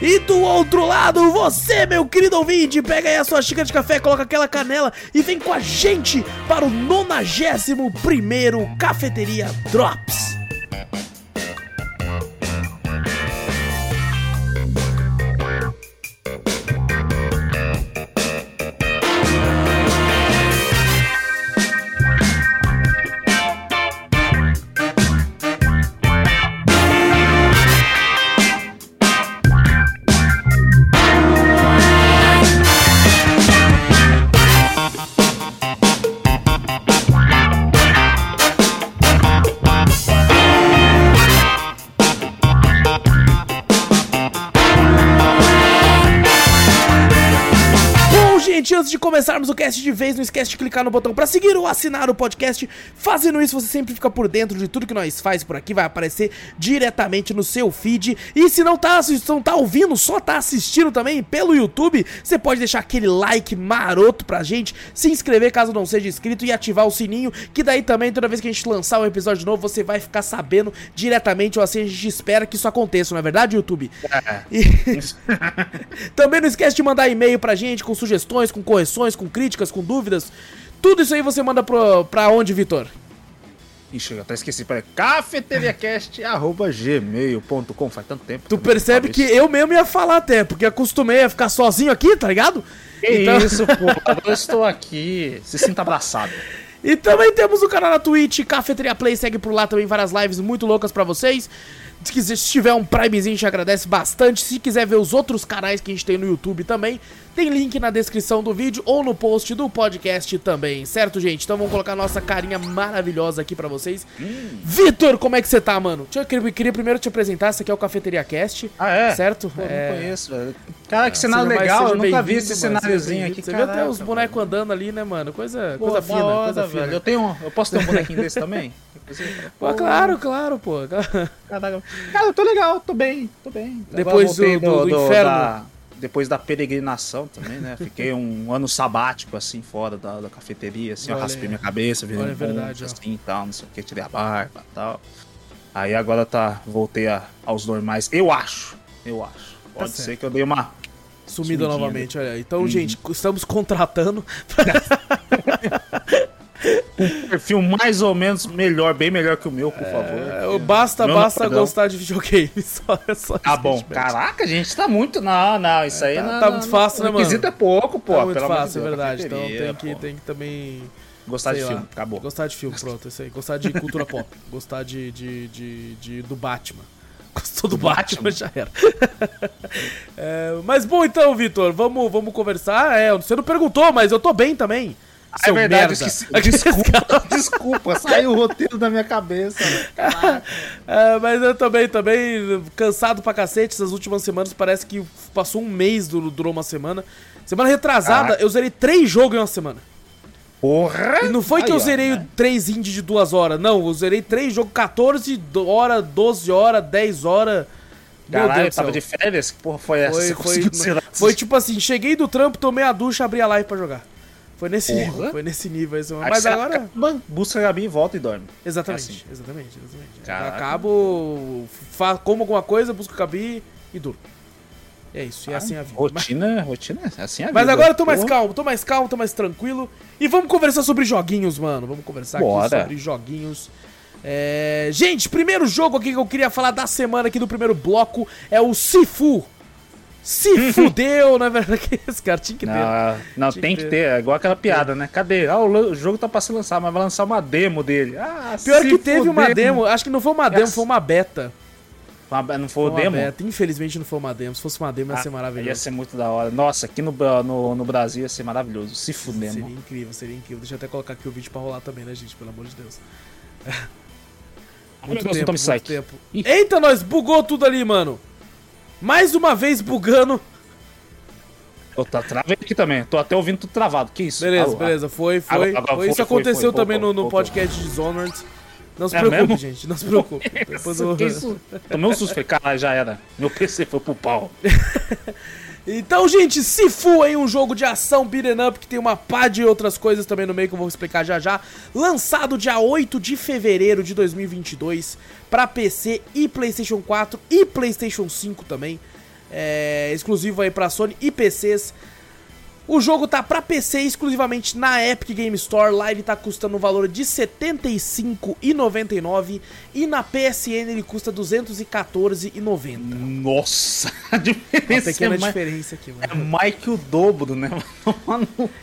E do outro lado, você, meu querido ouvinte, pega aí a sua xícara de café, coloca aquela canela e vem com a gente para o 91 primeiro Cafeteria Drops. Começarmos o cast de vez, não esquece de clicar no botão para seguir ou assinar o podcast. Fazendo isso, você sempre fica por dentro de tudo que nós faz por aqui, vai aparecer diretamente no seu feed. E se não tá, se não tá ouvindo, só tá assistindo também pelo YouTube, você pode deixar aquele like maroto pra gente, se inscrever caso não seja inscrito e ativar o sininho, que daí também toda vez que a gente lançar um episódio novo, você vai ficar sabendo diretamente, ou assim a gente espera que isso aconteça, não é verdade, YouTube? É. E... também não esquece de mandar e-mail pra gente com sugestões, com correções, com críticas, com dúvidas. Tudo isso aí você manda pro, pra onde, Vitor? Ixi, eu até esqueci. Peraí. cafeteriacast.gmail.com Faz tanto tempo. Tu percebe que eu mesmo ia falar até, porque acostumei a ficar sozinho aqui, tá ligado? Que então... isso, pô. Eu estou aqui. Se sinta abraçado. E também temos o canal na Twitch, Cafeteria Play, segue por lá também várias lives muito loucas para vocês. Se tiver um Primezinho, a gente agradece bastante. Se quiser ver os outros canais que a gente tem no YouTube também, tem link na descrição do vídeo ou no post do podcast também, certo, gente? Então vamos colocar nossa carinha maravilhosa aqui pra vocês. Hum. Vitor, como é que você tá, mano? Eu queria, queria, primeiro te apresentar, esse aqui é o Cafeteria Cast. Ah, é? Certo? Pô, é... não conheço, velho. Cara, que cenário legal, eu nunca vi esse cenáriozinho aqui, Você viu até os bonecos andando ali, né, mano? Coisa, pô, coisa fina, hora, coisa velho. Eu, tenho, eu posso ter um bonequinho desse também? Pô, claro, claro, pô. Cara, eu tô legal, tô bem, tô bem. Depois do, do, do, do, inferno... Da depois da peregrinação também, né? Fiquei um ano sabático, assim, fora da, da cafeteria, assim, Olha, eu raspei minha cabeça, virei um é verdade, assim e tal, não sei o que, tirei a barba e tal. Aí agora tá, voltei a, aos normais, eu acho, eu acho. Tá Pode tá ser certo. que eu dei uma... Sumida novamente, olha. Então, uhum. gente, estamos contratando. um perfil mais ou menos melhor, bem melhor que o meu, por é, favor. Basta, basta gostar de videogame. Só, só tá bom. Caraca, a gente tá muito. Não, não, isso aí tá, não. Tá muito fácil, né, mano? Requisito é pouco, pô. Tá muito fácil, é verdade. Então tem que, tem que também. Gostar de filme, acabou. Gostar de filme, pronto, isso aí. Gostar de cultura pop. Gostar de, de, de, de, do Batman. Gostou do Batman, Batman já era. é, mas bom, então, Vitor, vamos, vamos conversar. É, você não perguntou, mas eu tô bem também. Ah, é verdade, esqueci. Desculpa, desculpa, saiu o roteiro da minha cabeça. é, mas eu também, também, cansado pra cacete. Essas últimas semanas parece que passou um mês, durou uma semana. Semana retrasada, ah. eu zerei três jogos em uma semana. Porra! E não foi que eu zerei ó, né? três indies de duas horas, não. Eu zerei três jogos, 14 horas, 12 horas, 10 horas. Caralho, eu tava de férias? Que porra foi essa? Foi, foi, foi tipo assim, cheguei do trampo, tomei a ducha, abri a live pra jogar. Foi nesse Porra. nível, foi nesse nível. Mas agora. Acaba, busca a Gabi e volta e dorme. Exatamente, é assim. exatamente, exatamente. Caraca. Acabo, fa... como alguma coisa, busco a Gabi e durmo. É isso, e é assim a vida. Rotina, mas... rotina, é assim a vida. Mas agora eu tô mais calmo, tô mais calmo, tô mais tranquilo. E vamos conversar sobre joguinhos, mano. Vamos conversar Bora. aqui sobre joguinhos. É... Gente, primeiro jogo aqui que eu queria falar da semana aqui do primeiro bloco é o Sifu. Se fudeu, na verdade, esse cara tinha que ter. Não, não tinha tem que ter. ter. É igual aquela piada, né? Cadê? Ah, o jogo tá pra se lançar, mas vai lançar uma demo dele. Ah, Pior que teve fudeu. uma demo, acho que não foi uma demo, foi uma beta. não foi, foi demo? Beta. Infelizmente não foi uma demo. Se fosse uma demo ia ah, ser maravilhoso. Ia ser muito da hora. Nossa, aqui no, no, no Brasil ia ser maravilhoso. Se fudeu. Seria incrível, seria incrível. Deixa eu até colocar aqui o vídeo pra rolar também, né, gente? Pelo amor de Deus. Muito tempo, muito tempo. Eita, nós bugou tudo ali, mano. Mais uma vez bugando. Eu tá, travei aqui também. Tô até ouvindo tudo travado. Que isso? Beleza, Alô, beleza. Foi, foi. Foi. Isso foi, aconteceu foi, também no, no podcast de Dishonored. Não se é preocupe, mesmo? gente. Não se preocupe. Depois eu... isso? Tomei um susto. Falei, caralho, já era. Meu PC foi pro pau. então, gente, Sifu aí, um jogo de ação beat'em up que tem uma pá de outras coisas também no meio que eu vou explicar já já. Lançado dia 8 de fevereiro de 2022 para PC e PlayStation 4 e PlayStation 5 também. É, exclusivo aí para Sony e PCs. O jogo tá para PC exclusivamente na Epic Game Store. Ele tá custando um valor de R$ 75,99 e na PSN ele custa R$ 214,90. Nossa, a diferença uma pequena é diferença aqui, mano. É mais que o dobro, né?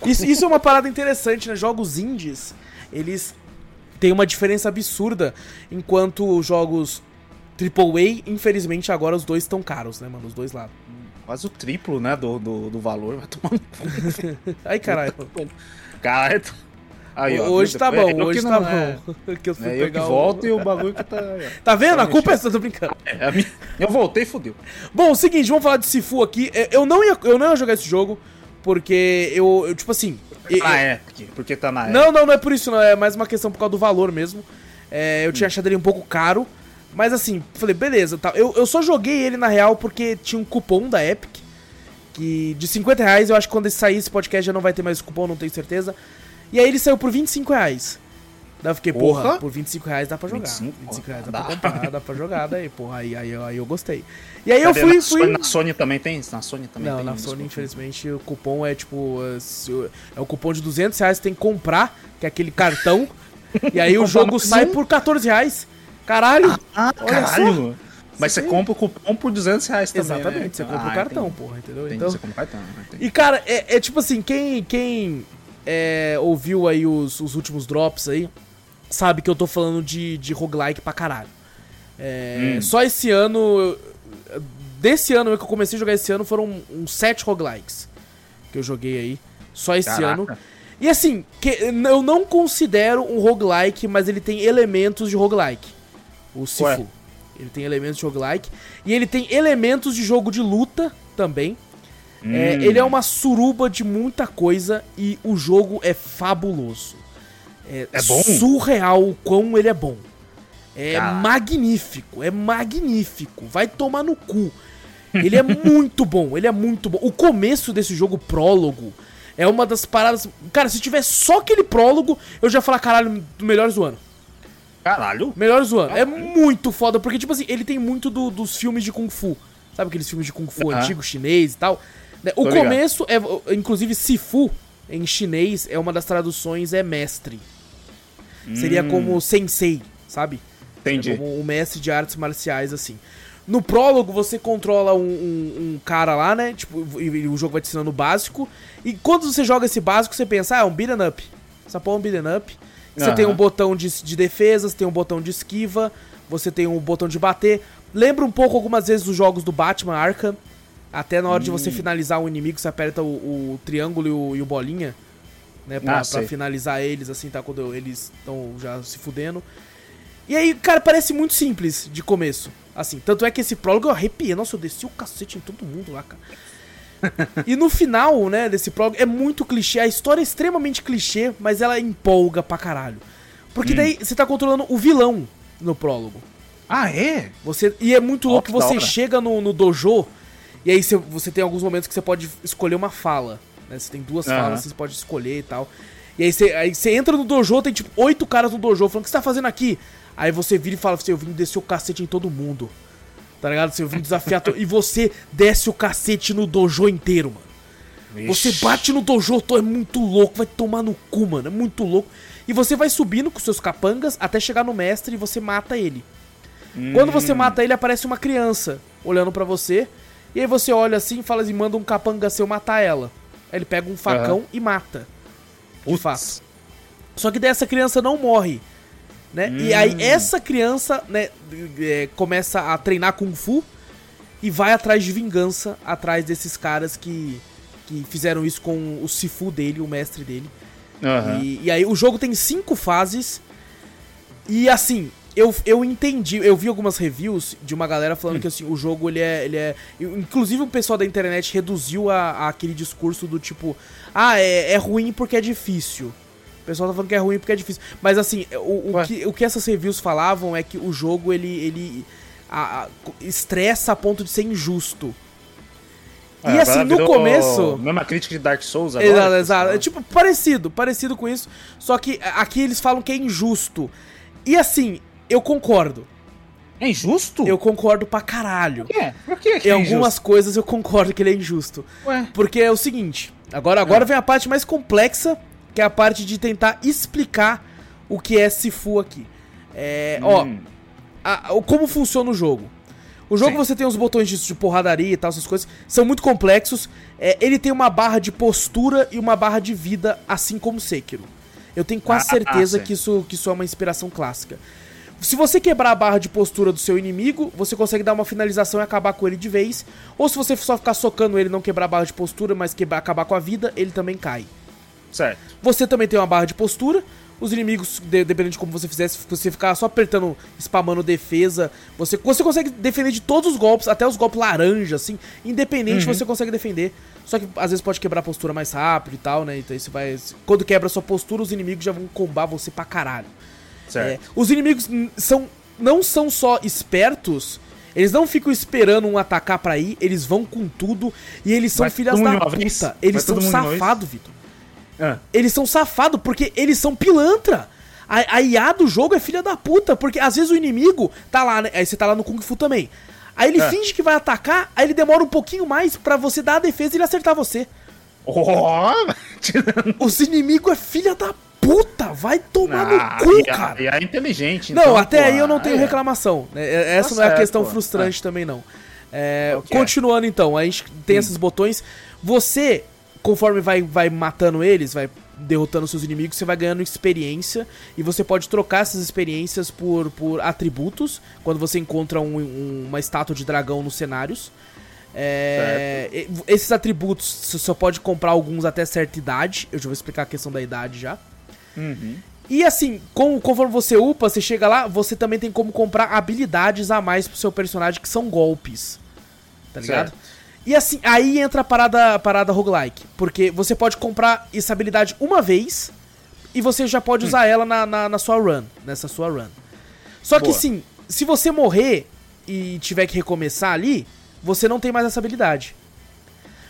isso, isso é uma parada interessante, né? Jogos indies, eles têm uma diferença absurda, enquanto jogos AAA, infelizmente agora os dois estão caros, né, mano? Os dois lados quase o triplo, né, do, do, do valor. Vai tomar Ai, caralho. Caralho. Aí, ó, hoje tá bom, hoje tá bom. É, que eu, é eu que volto o... e o bagulho que tá. tá vendo? Tá a culpa é sua, tô brincando. É, minha... Eu voltei e fodeu. Bom, o seguinte, vamos falar de Sifu aqui. É, eu não ia, eu não ia jogar esse jogo, porque eu, eu tipo assim. Tá na Epic, porque tá na Epic. Não, não, não é por isso, não. É mais uma questão por causa do valor mesmo. É, eu tinha hum. achado ele um pouco caro. Mas assim, falei, beleza, tá. Eu, eu só joguei ele na real porque tinha um cupom da Epic. Que de 50 reais, eu acho que quando sair esse podcast já não vai ter mais cupom, não tenho certeza. E aí ele saiu por 25 reais. Daí eu fiquei, porra, porra por 25 reais dá pra jogar. 25, 25 reais dá, dá pra comprar, dá pra jogar, daí, porra, aí, aí, aí eu gostei. E aí Cadê? eu fui, na fui. Na Sony também tem? Na Sony também não, tem. Não, na Sony, infelizmente, o cupom é tipo. É o cupom de 200 reais, você tem que comprar, que é aquele cartão. e aí o jogo sai por 14 reais. Caralho! Ah, caralho! Mas você compra o cupom por 200 reais também. Né? Exatamente, né? você compra ah, o cartão, entendi. porra, entendeu? Entendi, então... você compra o cartão. Né? Entendi. E cara, é, é, tipo assim, quem, quem é, ouviu aí os, os últimos drops aí, sabe que eu tô falando de, de roguelike pra caralho. É, hum. Só esse ano. Desse ano que eu comecei a jogar esse ano foram uns 7 roguelikes que eu joguei aí. Só esse Caraca. ano. E assim, que, eu não considero um roguelike, mas ele tem elementos de roguelike o Sifu. Ué. Ele tem elementos de roguelike. E ele tem elementos de jogo de luta também. É, hum. É, ele é uma suruba de muita coisa e o jogo é fabuloso. É, é bom? surreal o quão ele é bom. É magnífico, é magnífico. Vai tomar no cu. Ele é muito bom, ele é muito bom. O começo desse jogo, prólogo, é uma das paradas. Cara, se tiver só aquele prólogo, eu já falar, caralho, melhores do ano. Caralho. Melhor zoando. É muito foda, porque, tipo assim, ele tem muito do, dos filmes de Kung Fu. Sabe aqueles filmes de Kung Fu uhum. antigo, chinês e tal? Né, o Tô começo ligado. é. Inclusive, Sifu, em chinês, é uma das traduções, é mestre. Hum. Seria como sensei, sabe? Entendi. É como o mestre de artes marciais, assim. No prólogo, você controla um, um, um cara lá, né? Tipo, e, e, o jogo vai te ensinando o básico. E quando você joga esse básico, você pensa, ah, é um beat'em up. Essa porra é um beat'em up. Você uhum. tem um botão de, de defesa, você tem um botão de esquiva, você tem um botão de bater. Lembra um pouco algumas vezes os jogos do Batman Arkham. Até na hora hum. de você hum. finalizar um inimigo, você aperta o, o triângulo e o, e o, bolinha. Né, pra, ah, pra finalizar eles, assim, tá? Quando eles estão já se fudendo. E aí, cara, parece muito simples de começo. Assim, tanto é que esse prólogo eu arrepiei. Nossa, eu desci o cacete em todo mundo lá, cara. e no final, né, desse prólogo, é muito clichê. A história é extremamente clichê, mas ela empolga pra caralho. Porque hum. daí você tá controlando o vilão no prólogo. Ah, é? Você, e é muito louco que você chega no, no, dojo e aí você, você tem alguns momentos que você pode escolher uma fala. Né? Você tem duas uhum. falas, você pode escolher e tal. E aí você, aí você entra no dojo, tem tipo oito caras no dojo falando: O que você tá fazendo aqui? Aí você vira e fala: Eu vim descer o cacete em todo mundo. Tá ligado? Vem desafiar. To... e você desce o cacete no dojo inteiro, mano. Ixi. Você bate no dojo, é muito louco, vai tomar no cu, mano. É muito louco. E você vai subindo com seus capangas até chegar no mestre e você mata ele. Hum. Quando você hum. mata ele, aparece uma criança olhando para você. E aí você olha assim e fala assim: manda um capanga seu matar ela. Aí ele pega um facão uhum. e mata. De fato. Só que dessa criança não morre. Né? Hum. E aí hum. essa criança né, é, começa a treinar Kung Fu e vai atrás de vingança, atrás desses caras que, que fizeram isso com o Sifu dele, o mestre dele. Uhum. E, e, aí o jogo tem cinco fases. E assim, eu, eu entendi, eu vi algumas reviews de uma galera falando hum. que assim, o jogo ele é, ele é. Inclusive o pessoal da internet reduziu a, a aquele discurso do tipo, ah, é, é ruim porque é difícil. O pessoal tá falando que é ruim porque é difícil. Mas assim, o, o, que, o que essas reviews falavam é que o jogo ele, ele a, a, estressa a ponto de ser injusto. É, e assim, no começo. Mesma crítica de Dark Souls agora. Exato, exato. É tipo, parecido, parecido com isso. Só que aqui eles falam que é injusto. E assim, eu concordo. É injusto? Eu concordo pra caralho. Por quê? Por que, que Em é algumas coisas eu concordo que ele é injusto. Ué? Porque é o seguinte, agora, agora é. vem a parte mais complexa, que é a parte de tentar explicar o que é Sifu aqui. É, hum. ó, a, a, como funciona o jogo. O jogo Sim. você tem os botões de, de, porradaria e tal, essas coisas, são muito complexos. É, ele tem uma barra de postura e uma barra de vida, assim como Sekiro. Eu tenho quase ah, certeza ah, que, isso, que isso é uma inspiração clássica. Se você quebrar a barra de postura do seu inimigo, você consegue dar uma finalização e acabar com ele de vez. Ou se você só ficar socando ele, não quebrar a barra de postura, mas quebrar, acabar com a vida, ele também cai. Certo. Você também tem uma barra de postura. Os inimigos, dependendo de como você fizesse, se você ficar só apertando, spamando defesa, você, você consegue defender de todos os golpes, até os golpes laranja, assim, independente uhum. você consegue defender. Só que às vezes pode quebrar a postura mais rápido e tal, né? Então isso vai. Quando quebra a sua postura, os inimigos já vão combar você pra caralho. É, os inimigos são, não são só espertos, eles não ficam esperando um atacar pra ir, eles vão com tudo e eles são Vai filhas da puta. Vez. Eles Vai são safados, Vitor. É. Eles são safados porque eles são pilantra. A, a IA do jogo é filha da puta, porque às vezes o inimigo tá lá, né? Aí você tá lá no Kung Fu também. Aí ele é. finge que vai atacar, aí ele demora um pouquinho mais para você dar a defesa e ele acertar você. Oh, Os inimigos é filha da puta, vai tomar ah, no cu, e cara. E é inteligente. Não, então, até pô, aí eu não tenho é. reclamação. Né? É, essa tá não é a questão pô. frustrante é. também, não. É, continuando então, a gente tem hum. esses botões. Você, conforme vai, vai matando eles, vai derrotando seus inimigos, você vai ganhando experiência e você pode trocar essas experiências por, por atributos quando você encontra um, um, uma estátua de dragão nos cenários. É, esses atributos você só pode comprar alguns até certa idade. Eu já vou explicar a questão da idade já. Uhum. E assim, com, conforme você upa, você chega lá, você também tem como comprar habilidades a mais pro seu personagem que são golpes. Tá ligado? Certo. E assim, aí entra a parada, a parada roguelike. Porque você pode comprar essa habilidade uma vez e você já pode hum. usar ela na, na, na, sua run. Nessa sua run. Só Boa. que sim, se você morrer e tiver que recomeçar ali, você não tem mais essa habilidade.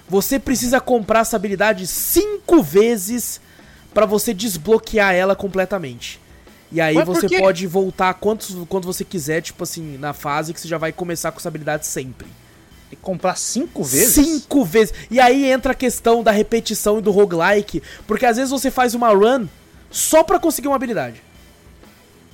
Você precisa comprar essa habilidade cinco vezes para você desbloquear ela completamente. E aí Mas você pode voltar quantos, quanto você quiser, tipo assim, na fase que você já vai começar com essa habilidade sempre. Comprar cinco vezes? Cinco vezes. E aí entra a questão da repetição e do roguelike, porque às vezes você faz uma run só pra conseguir uma habilidade.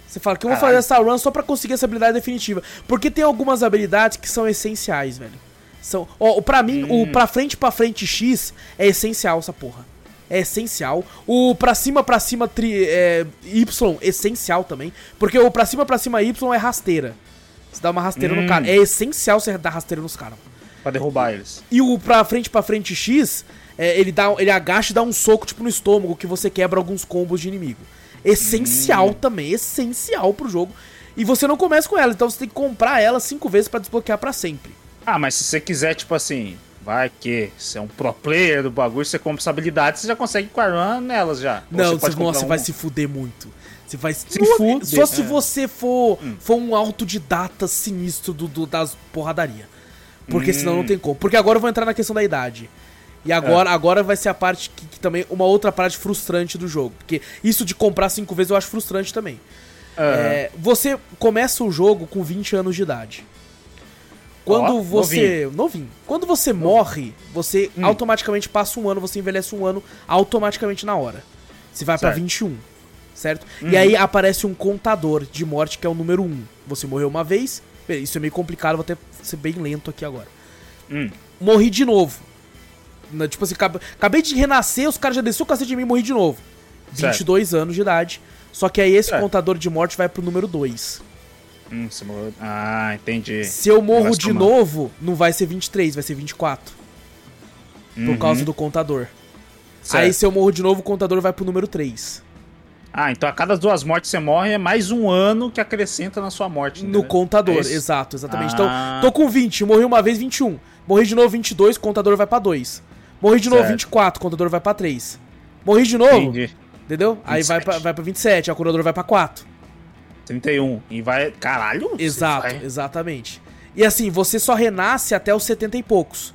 Você fala que eu vou fazer essa run só pra conseguir essa habilidade definitiva. Porque tem algumas habilidades que são essenciais, velho. São, ó, pra mim, hum. o pra frente pra frente X é essencial essa porra é essencial. O pra cima pra cima tri, é, Y, essencial também. Porque o pra cima pra cima Y é rasteira. Você dá uma rasteira hum. no cara. É essencial você dar rasteira nos caras. Pra derrubar eles. E o pra frente pra frente X, é, ele, dá, ele agacha e dá um soco tipo no estômago que você quebra alguns combos de inimigo. Essencial hum. também, essencial pro jogo. E você não começa com ela, então você tem que comprar ela cinco vezes para desbloquear para sempre. Ah, mas se você quiser, tipo assim, Vai que você é um pro player do bagulho, você compra essa habilidade, você já consegue quarrun nelas já. Não, você, você, nossa, um... vai se fuder muito. Você vai se fuder. Só se é. você for, hum. for um autodidata sinistro do, do das porradaria. Porque hum. senão não tem como. Porque agora eu vou entrar na questão da idade. E agora, é. agora vai ser a parte que, que, também. Uma outra parte frustrante do jogo. Porque isso de comprar cinco vezes eu acho frustrante também. É, você começa o jogo com 20 anos de idade. Quando oh, você. Novinho. novinho. Quando você novinho. morre, você hum. automaticamente passa um ano, você envelhece um ano automaticamente na hora. Você vai para 21. Certo? Uhum. E aí aparece um contador de morte que é o número 1. Você morreu uma vez. Isso é meio complicado, vou até ser bem lento aqui agora. Hum. Morri de novo. Tipo assim, acabei de renascer, os caras já desceu o cacete de mim e morri de novo. Certo. 22 anos de idade. Só que aí esse contador de morte vai pro número 2. Hum, você morreu. Ah, entendi. Se eu morro de novo, não vai ser 23, vai ser 24. Uhum. Por causa do contador. Certo. Aí se eu morro de novo, o contador vai pro número 3. Ah, então a cada duas mortes você morre é mais um ano que acrescenta na sua morte. No contador, é exato, exatamente. Então, ah. Então, tô com 20, morri uma vez 21. Morri de novo 22, contador vai para 2. Morri de certo. novo 24, contador vai para 3. Morri de novo, Entendi. entendeu? 27. Aí vai pra, vai pra 27, a contador vai para 4. 31. E vai. Caralho! Exato, vai... exatamente. E assim, você só renasce até os 70 e poucos.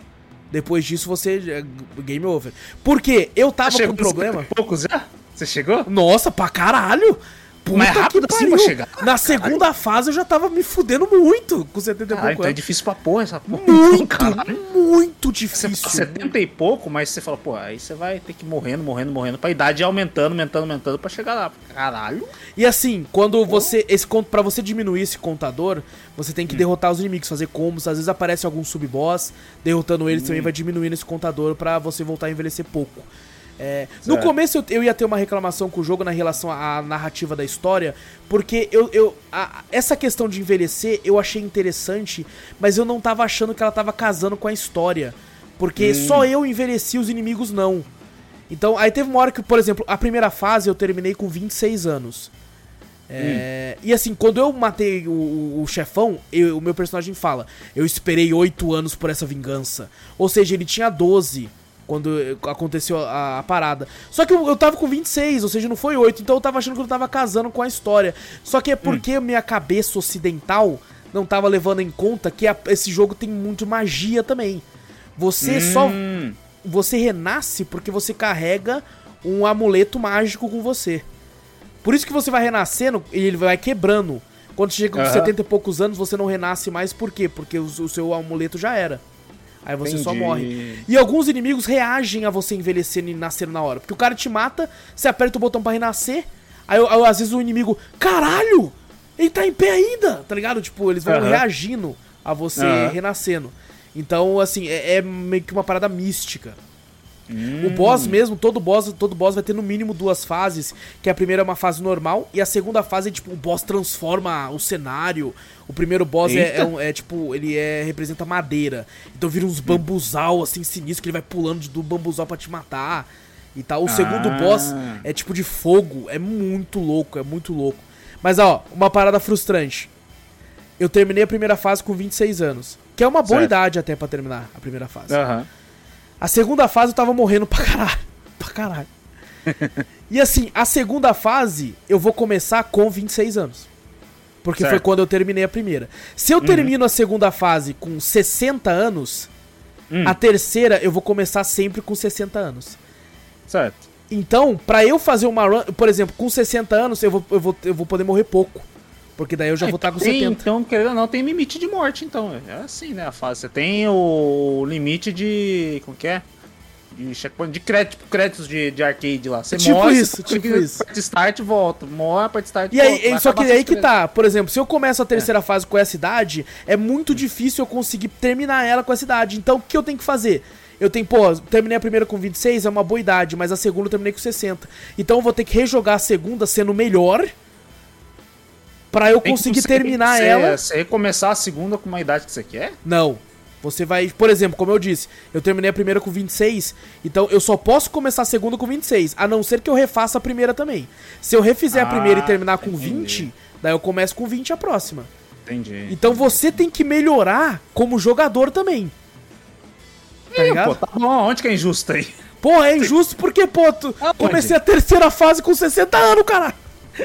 Depois disso, você. É game over. Porque eu tava com um problema. poucos já? Você chegou? Nossa, pra caralho! Puta Mas é rápido assim pra chegar. Na segunda fase eu já tava me fudendo muito com 70 e pouco. então é difícil pra porra essa porra. Muito, caralho. muito difícil. Você, 70 e pouco, mas você fala, pô, aí você vai ter que ir morrendo, morrendo, morrendo, pra idade aumentando, aumentando, aumentando pra chegar lá. Caralho. E assim, quando você. Esse, pra você diminuir esse contador, você tem que hum. derrotar os inimigos, fazer combos. Às vezes aparece algum sub-boss, derrotando eles hum. também vai diminuindo esse contador pra você voltar a envelhecer pouco. É, no começo eu, eu, ia ter uma reclamação com o jogo na relação à narrativa da história, porque eu, eu a, essa questão de envelhecer eu achei interessante, mas eu não tava achando que ela tava casando com a história. Porque hum. só eu envelheci, os inimigos não. Então, aí teve uma hora que, por exemplo, a primeira fase eu terminei com 26 anos. É, hum. E assim, quando eu matei o, o chefão, eu, o meu personagem fala: Eu esperei 8 anos por essa vingança. Ou seja, ele tinha 12 quando aconteceu a, a, parada. Só que eu, eu tava com 26, ou seja, não foi 8, então eu tava achando que eu tava casando com a história. Só que é porque hum. minha cabeça ocidental não tava levando em conta que a, esse jogo tem muito magia também. Você hum. só. Você renasce porque você carrega um amuleto mágico com você. Por isso que você vai renascendo e ele vai quebrando. Quando chega com uhum. 70 e poucos anos, você não renasce mais, por quê? Porque o, o seu amuleto já era. Aí você Entendi. só morre. E alguns inimigos reagem a você envelhecendo e nascendo na hora. Porque o cara te mata, você aperta o botão para renascer, aí, aí, às vezes o inimigo, caralho! Ele tá em pé ainda, tá ligado? Tipo, eles vão uhum. reagindo a você uhum. renascendo. Então, assim, é, é meio que uma parada mística. Hum. O boss mesmo, todo boss, todo boss vai ter no mínimo duas fases, que a primeira é uma fase normal e a segunda fase é tipo o boss transforma o cenário. O primeiro boss é, é, um, é, tipo, ele é representa madeira. Então vira uns bambuzal assim sinistro que ele vai pulando do bambuzal para te matar e tal. O ah. segundo boss é tipo de fogo, é muito louco, é muito louco. Mas ó, uma parada frustrante. Eu terminei a primeira fase com 26 anos, que é uma boa certo. idade até para terminar a primeira fase. Aham. Uhum. A segunda fase eu tava morrendo pra caralho. Pra caralho. e assim, a segunda fase eu vou começar com 26 anos. Porque certo. foi quando eu terminei a primeira. Se eu uhum. termino a segunda fase com 60 anos, uhum. a terceira eu vou começar sempre com 60 anos. Certo. Então, pra eu fazer uma run, por exemplo, com 60 anos, eu vou, eu vou, eu vou poder morrer pouco. Porque daí eu já é, vou estar com tem, 70. Então, querendo ou não, tem limite de morte, então. É assim, né? A fase. Você tem o limite de. Como que é? De checkpoint, de crédito, créditos de, de arcade lá. Você tipo morre, isso, tipo isso. Parte start volta. Morre, parte start e volta. Aí, só que aí que tá. Por exemplo, se eu começo a terceira é. fase com essa idade, é muito hum. difícil eu conseguir terminar ela com essa idade. Então, o que eu tenho que fazer? Eu tenho, pô, terminei a primeira com 26, é uma boa idade, mas a segunda eu terminei com 60. Então eu vou ter que rejogar a segunda sendo melhor para eu conseguir terminar você, ela. Você recomeçar a segunda com uma idade que você quer? Não. Você vai, por exemplo, como eu disse, eu terminei a primeira com 26, então eu só posso começar a segunda com 26, a não ser que eu refaça a primeira também. Se eu refizer ah, a primeira e ah, terminar com entendi. 20, daí eu começo com 20 a próxima. Entendi. Então você tem que melhorar como jogador também. Tá ligado? Pô, tá bom, onde que é injusto aí? Pô, é injusto porque, pô, tu comecei a terceira fase com 60 anos, cara.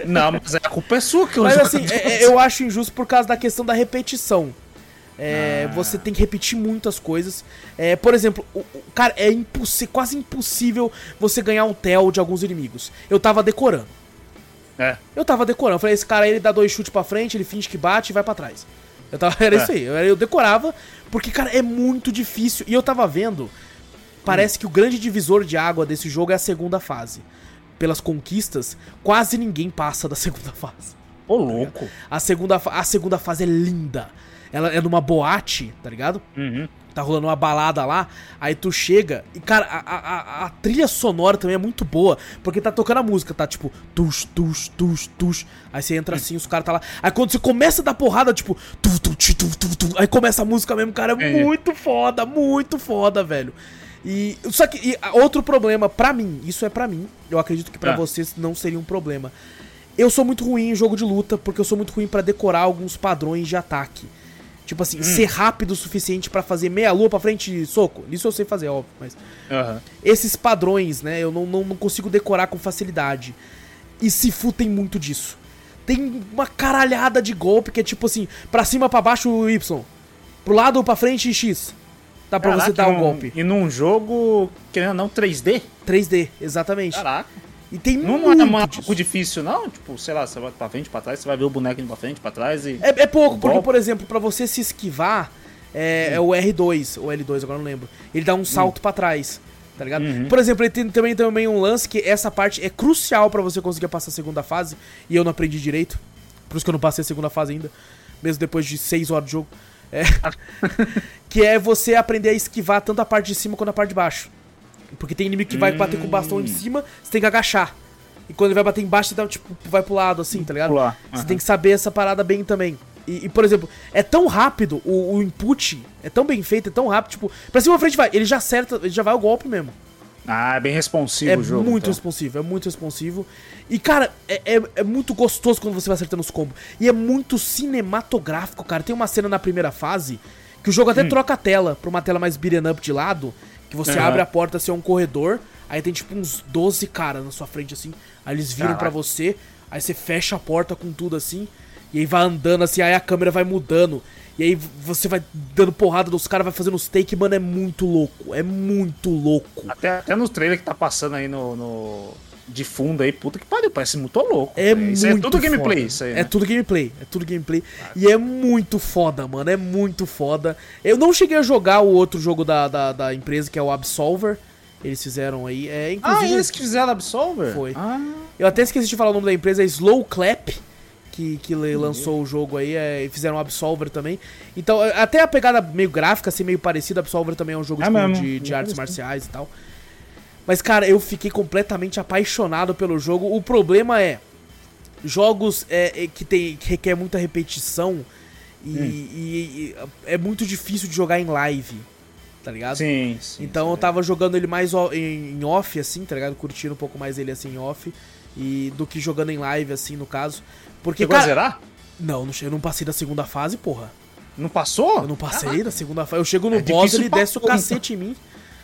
Não, mas a culpa é sua que eu Mas assim, é, é, eu acho injusto por causa da questão da repetição. É, ah. Você tem que repetir muitas coisas. É, por exemplo, o, o, cara, é quase impossível você ganhar um tel de alguns inimigos. Eu tava decorando. É. Eu tava decorando. Eu falei, esse cara aí, ele dá dois chutes pra frente, ele finge que bate e vai para trás. Eu tava, era é. isso aí. Eu, eu, decorava, porque, cara, é muito difícil. E eu tava vendo. Parece hum. que o grande divisor de água desse jogo é a segunda fase pelas conquistas, quase ninguém passa da segunda fase. Ô, louco. A segunda, a segunda fase é linda. Ela é numa boate, tá ligado? Uhum. Tá rolando uma balada lá, aí tu chega e, cara, a, a, a, trilha sonora também é muito boa, porque tá tocando a música, tá tipo, tus, tus, tus, tus. Aí você entra assim, os caras tá lá. Aí quando você começa a dar porrada, tipo, tu, tu, tu, tu, tu, tu, aí começa a música mesmo, cara, é, é muito foda, muito foda, velho. E só que e, outro problema para mim, isso é para mim. Eu acredito que para é. vocês não seria um problema. Eu sou muito ruim em jogo de luta porque eu sou muito ruim para decorar alguns padrões de ataque. Tipo assim, hum. ser rápido o suficiente para fazer meia lua pra frente e soco. Isso eu sei fazer, óbvio, mas. Uhum. Esses padrões, né? Eu não, não, não, consigo decorar com facilidade. E Sifu tem muito disso. Tem uma caralhada de golpe que é tipo assim, pra cima, para baixo, Y. Pro lado ou pra frente, X. Dá pra Caraca, você dar um golpe. E num jogo, querendo ou não, 3D? 3D, exatamente. Caraca. E tem não muito. Não é pouco difícil, não? Tipo, sei lá, você vai pra frente, pra trás, você vai ver o boneco indo pra frente, pra trás e. É, é pouco, porque, por exemplo, pra você se esquivar, é, é, o R2, ou L2, agora não lembro. Ele dá um salto hum. pra trás. Tá ligado? Uhum. Por exemplo, ele tem também, também um lance que essa parte é crucial para você conseguir passar a segunda fase. E eu não aprendi direito. Por isso que eu não passei a segunda fase ainda. Mesmo depois de 6 horas de jogo. É, que é você aprender a esquivar tanto a parte de cima quanto a parte de baixo. Porque tem inimigo que vai bater com o bastão em hum. cima, você tem que agachar. E quando ele vai bater embaixo, você tipo, vai pro lado, assim, tá ligado? Pular. Você tem que saber essa parada bem também. E, e por exemplo, é tão rápido, o, o, input é tão bem feito, é tão rápido, tipo, pra cima pra frente vai, ele já acerta, ele já vai o golpe mesmo. Ah, é bem responsivo é o jogo. É muito então. responsivo, é muito responsivo. E, cara, é, é, é, muito gostoso quando você vai acertando os combos. E é muito cinematográfico, cara. Tem uma cena na primeira fase que o jogo até hum. troca a tela pra uma tela mais beat'em up de lado. Que você uhum. abre a porta, assim, é um corredor. Aí tem tipo uns 12 caras na sua frente, assim. Aí eles viram para você. Aí você fecha a porta com tudo assim. E aí vai andando assim, aí a câmera vai mudando. E aí você vai dando porrada dos caras, vai fazendo os take, mano, é muito louco. É muito louco. Até, até no trailer que tá passando aí no, no de fundo aí, puta que pariu, parece muito louco. É é muito é tudo gameplay, isso aí. É né? É tudo gameplay, é tudo gameplay. Ah. E é muito foda, mano, é muito foda. Eu não cheguei a jogar o outro jogo da, da, da empresa, que é o Absolver. Eles fizeram aí. É, inclusive, ah, eles que fizeram Absolver? Foi. Ah. Eu até esqueci de falar o nome da empresa, é Slow Clap. Que, que lançou o jogo aí, é, fizeram o Absolver também. Então, até a pegada meio gráfica, assim, meio parecida, Absolver também é um jogo é tipo, de, de artes marciais e tal. Mas, cara, eu fiquei completamente apaixonado pelo jogo. O problema é. Jogos é, é que, tem, que requer muita repetição e, hum. e, e, é muito difícil de jogar em live tá ligado? Sim, sim Então sim, eu tava é. jogando ele mais em off, assim, tá ligado? Curtindo um pouco mais ele assim em off. E do que jogando em live, assim, no caso. Porque, Chegou cara... a zerar? Não, eu não passei da segunda fase, porra. Não passou? Eu não passei da segunda fase. Eu chego no é boss, ele desce o cacete então. em mim.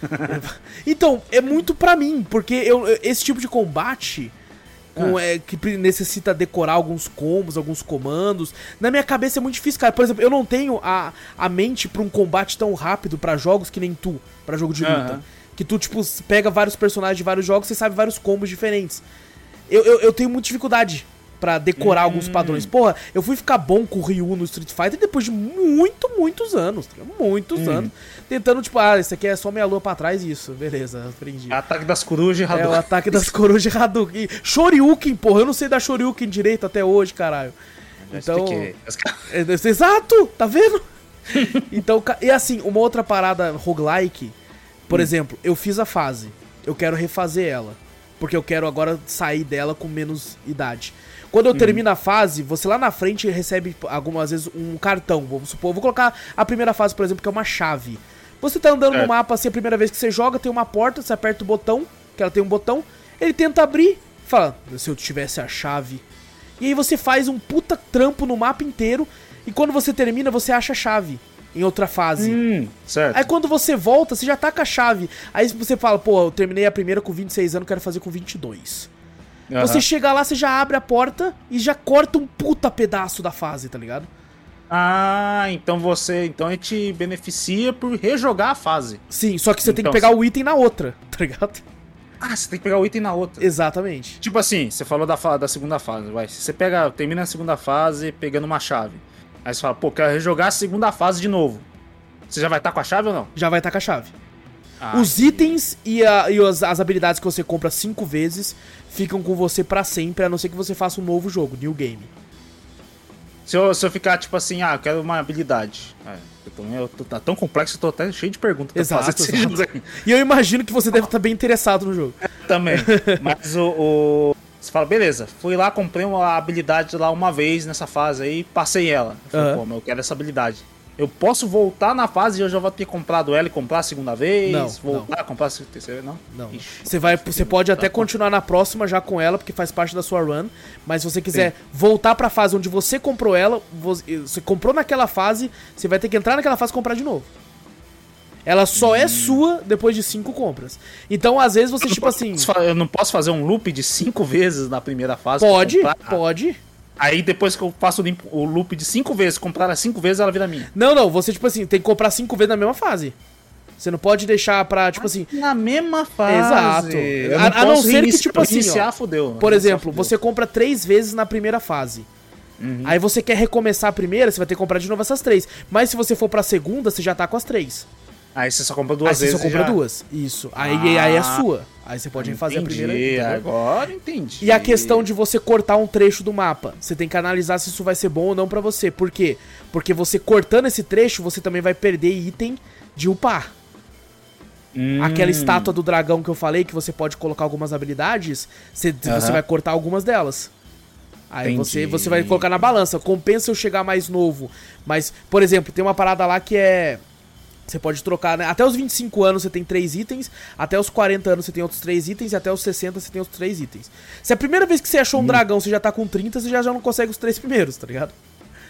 então, é muito pra mim, porque eu, esse tipo de combate com, é. É, que necessita decorar alguns combos, alguns comandos. Na minha cabeça é muito difícil, cara. Por exemplo, eu não tenho a, a mente pra um combate tão rápido para jogos que nem tu, para jogo de luta. Uhum. Que tu, tipo, pega vários personagens de vários jogos e sabe vários combos diferentes. Eu, eu, eu tenho muita dificuldade para decorar hum. alguns padrões. Porra, eu fui ficar bom com o Ryu no Street Fighter depois de muito, muitos anos. Tá muitos hum. anos. Tentando, tipo, ah, isso aqui é só meia lua pra trás isso. Beleza, aprendi. Ataque das corujas e Hadouken. É, o ataque das corujas e Hadouken. Shoryuken, porra, eu não sei dar Shoryuken direito até hoje, caralho. então, é, exato, tá vendo? então, e assim, uma outra parada roguelike, por hum. exemplo, eu fiz a fase, eu quero refazer ela, porque eu quero agora sair dela com menos idade. Quando eu uhum. termino a fase, você lá na frente recebe algumas vezes um cartão. Vamos supor, vou colocar a primeira fase, por exemplo, que é uma chave. Você tá andando é. no mapa assim, a primeira vez que você joga, tem uma porta, você aperta o botão, que ela tem um botão, ele tenta abrir, fala, se eu tivesse a chave. E aí você faz um puta trampo no mapa inteiro, e quando você termina, você acha a chave em outra fase. Hum, certo. Aí quando você volta, você já tá com a chave. Aí você fala, pô, eu terminei a primeira com 26 anos, quero fazer com 22. Uhum. Você chega lá, você já abre a porta e já corta um puta pedaço da fase, tá ligado? Ah, então você. Então ele te beneficia por rejogar a fase. Sim, só que você então, tem que então pegar o item na outra, tá ligado? Ah, você tem que pegar o item na outra. Exatamente. Tipo assim, você falou da, da segunda fase, vai. Você pega, termina a segunda fase pegando uma chave. Aí você fala, pô, quero rejogar a segunda fase de novo. Você já vai estar tá com a chave ou não? Já vai estar tá com a chave. Ah, Os itens e, a, e as, as, habilidades que você compra cinco vezes ficam com você para sempre, a não ser que você faça um novo jogo, new game. Se eu, se eu ficar tipo assim, ah, eu quero uma habilidade. É, eu tô, eu tô, tá tão complexo, eu tô até cheio de perguntas. Exato, exato. E eu imagino que você deve estar bem interessado no jogo. É, também. Mas o, o, Você fala, beleza, fui lá, comprei uma habilidade lá uma vez nessa fase aí, passei ela. Eu falei, uhum. pô, mas eu quero essa habilidade. Eu posso voltar na fase e eu já vou ter comprado ela e comprar a segunda vez? Não, voltar não. comprar a terceira? Não? Não. Ixi. Você vai, você pode até continuar na próxima já com ela, porque faz parte da sua run. Mas se você quiser voltar pra fase onde você comprou ela, você, comprou naquela fase, você vai ter que entrar naquela fase e comprar de novo. Ela só Hum. é sua depois de cinco compras. Então, às vezes, você, tipo assim. Posso fa- Eu não posso fazer um loop de cinco vezes na primeira fase? Pode, pode. Aí depois que eu faço o loop de cinco vezes, comprar ela cinco vezes, ela vira minha. Não, não, você, tipo assim, tem que comprar cinco vezes na mesma fase. Você não pode deixar pra, tipo assim. Na mesma fase. Exato. Eu A- a não ser que, tipo assim, ó, Iniciar, fudeu. Por Iniciar, exemplo, fudeu. você compra três vezes na primeira fase. Uhum. Aí você quer recomeçar a primeira, você vai ter que comprar de novo essas três. Mas se você for pra segunda, você já tá com as três. Aí você só compra duas aí você vezes. só compra já... duas. Isso. Aí, Ah. aí é sua. Aí você pode refazer a primeira. entendeu? Agora entendi. E a questão de você cortar um trecho do mapa. Você tem que analisar se isso vai ser bom ou não pra você. Por quê? Porque você cortando esse trecho, você também vai perder item de upar. Hum, Aquela estátua do dragão que eu falei, que você pode colocar algumas habilidades, você, você vai cortar algumas delas. Aí Entendi. você, você vai colocar na balança. Compensa eu chegar mais novo. Mas, por exemplo, tem uma parada lá que é. Você pode trocar, né? Até os 25 anos você tem 3 itens, até os 40 anos você tem outros 3 itens, e até os 60 você tem outros 3 itens. Se a primeira vez que você achou um dragão você já tá com 30, você já, já não consegue os três primeiros, tá ligado?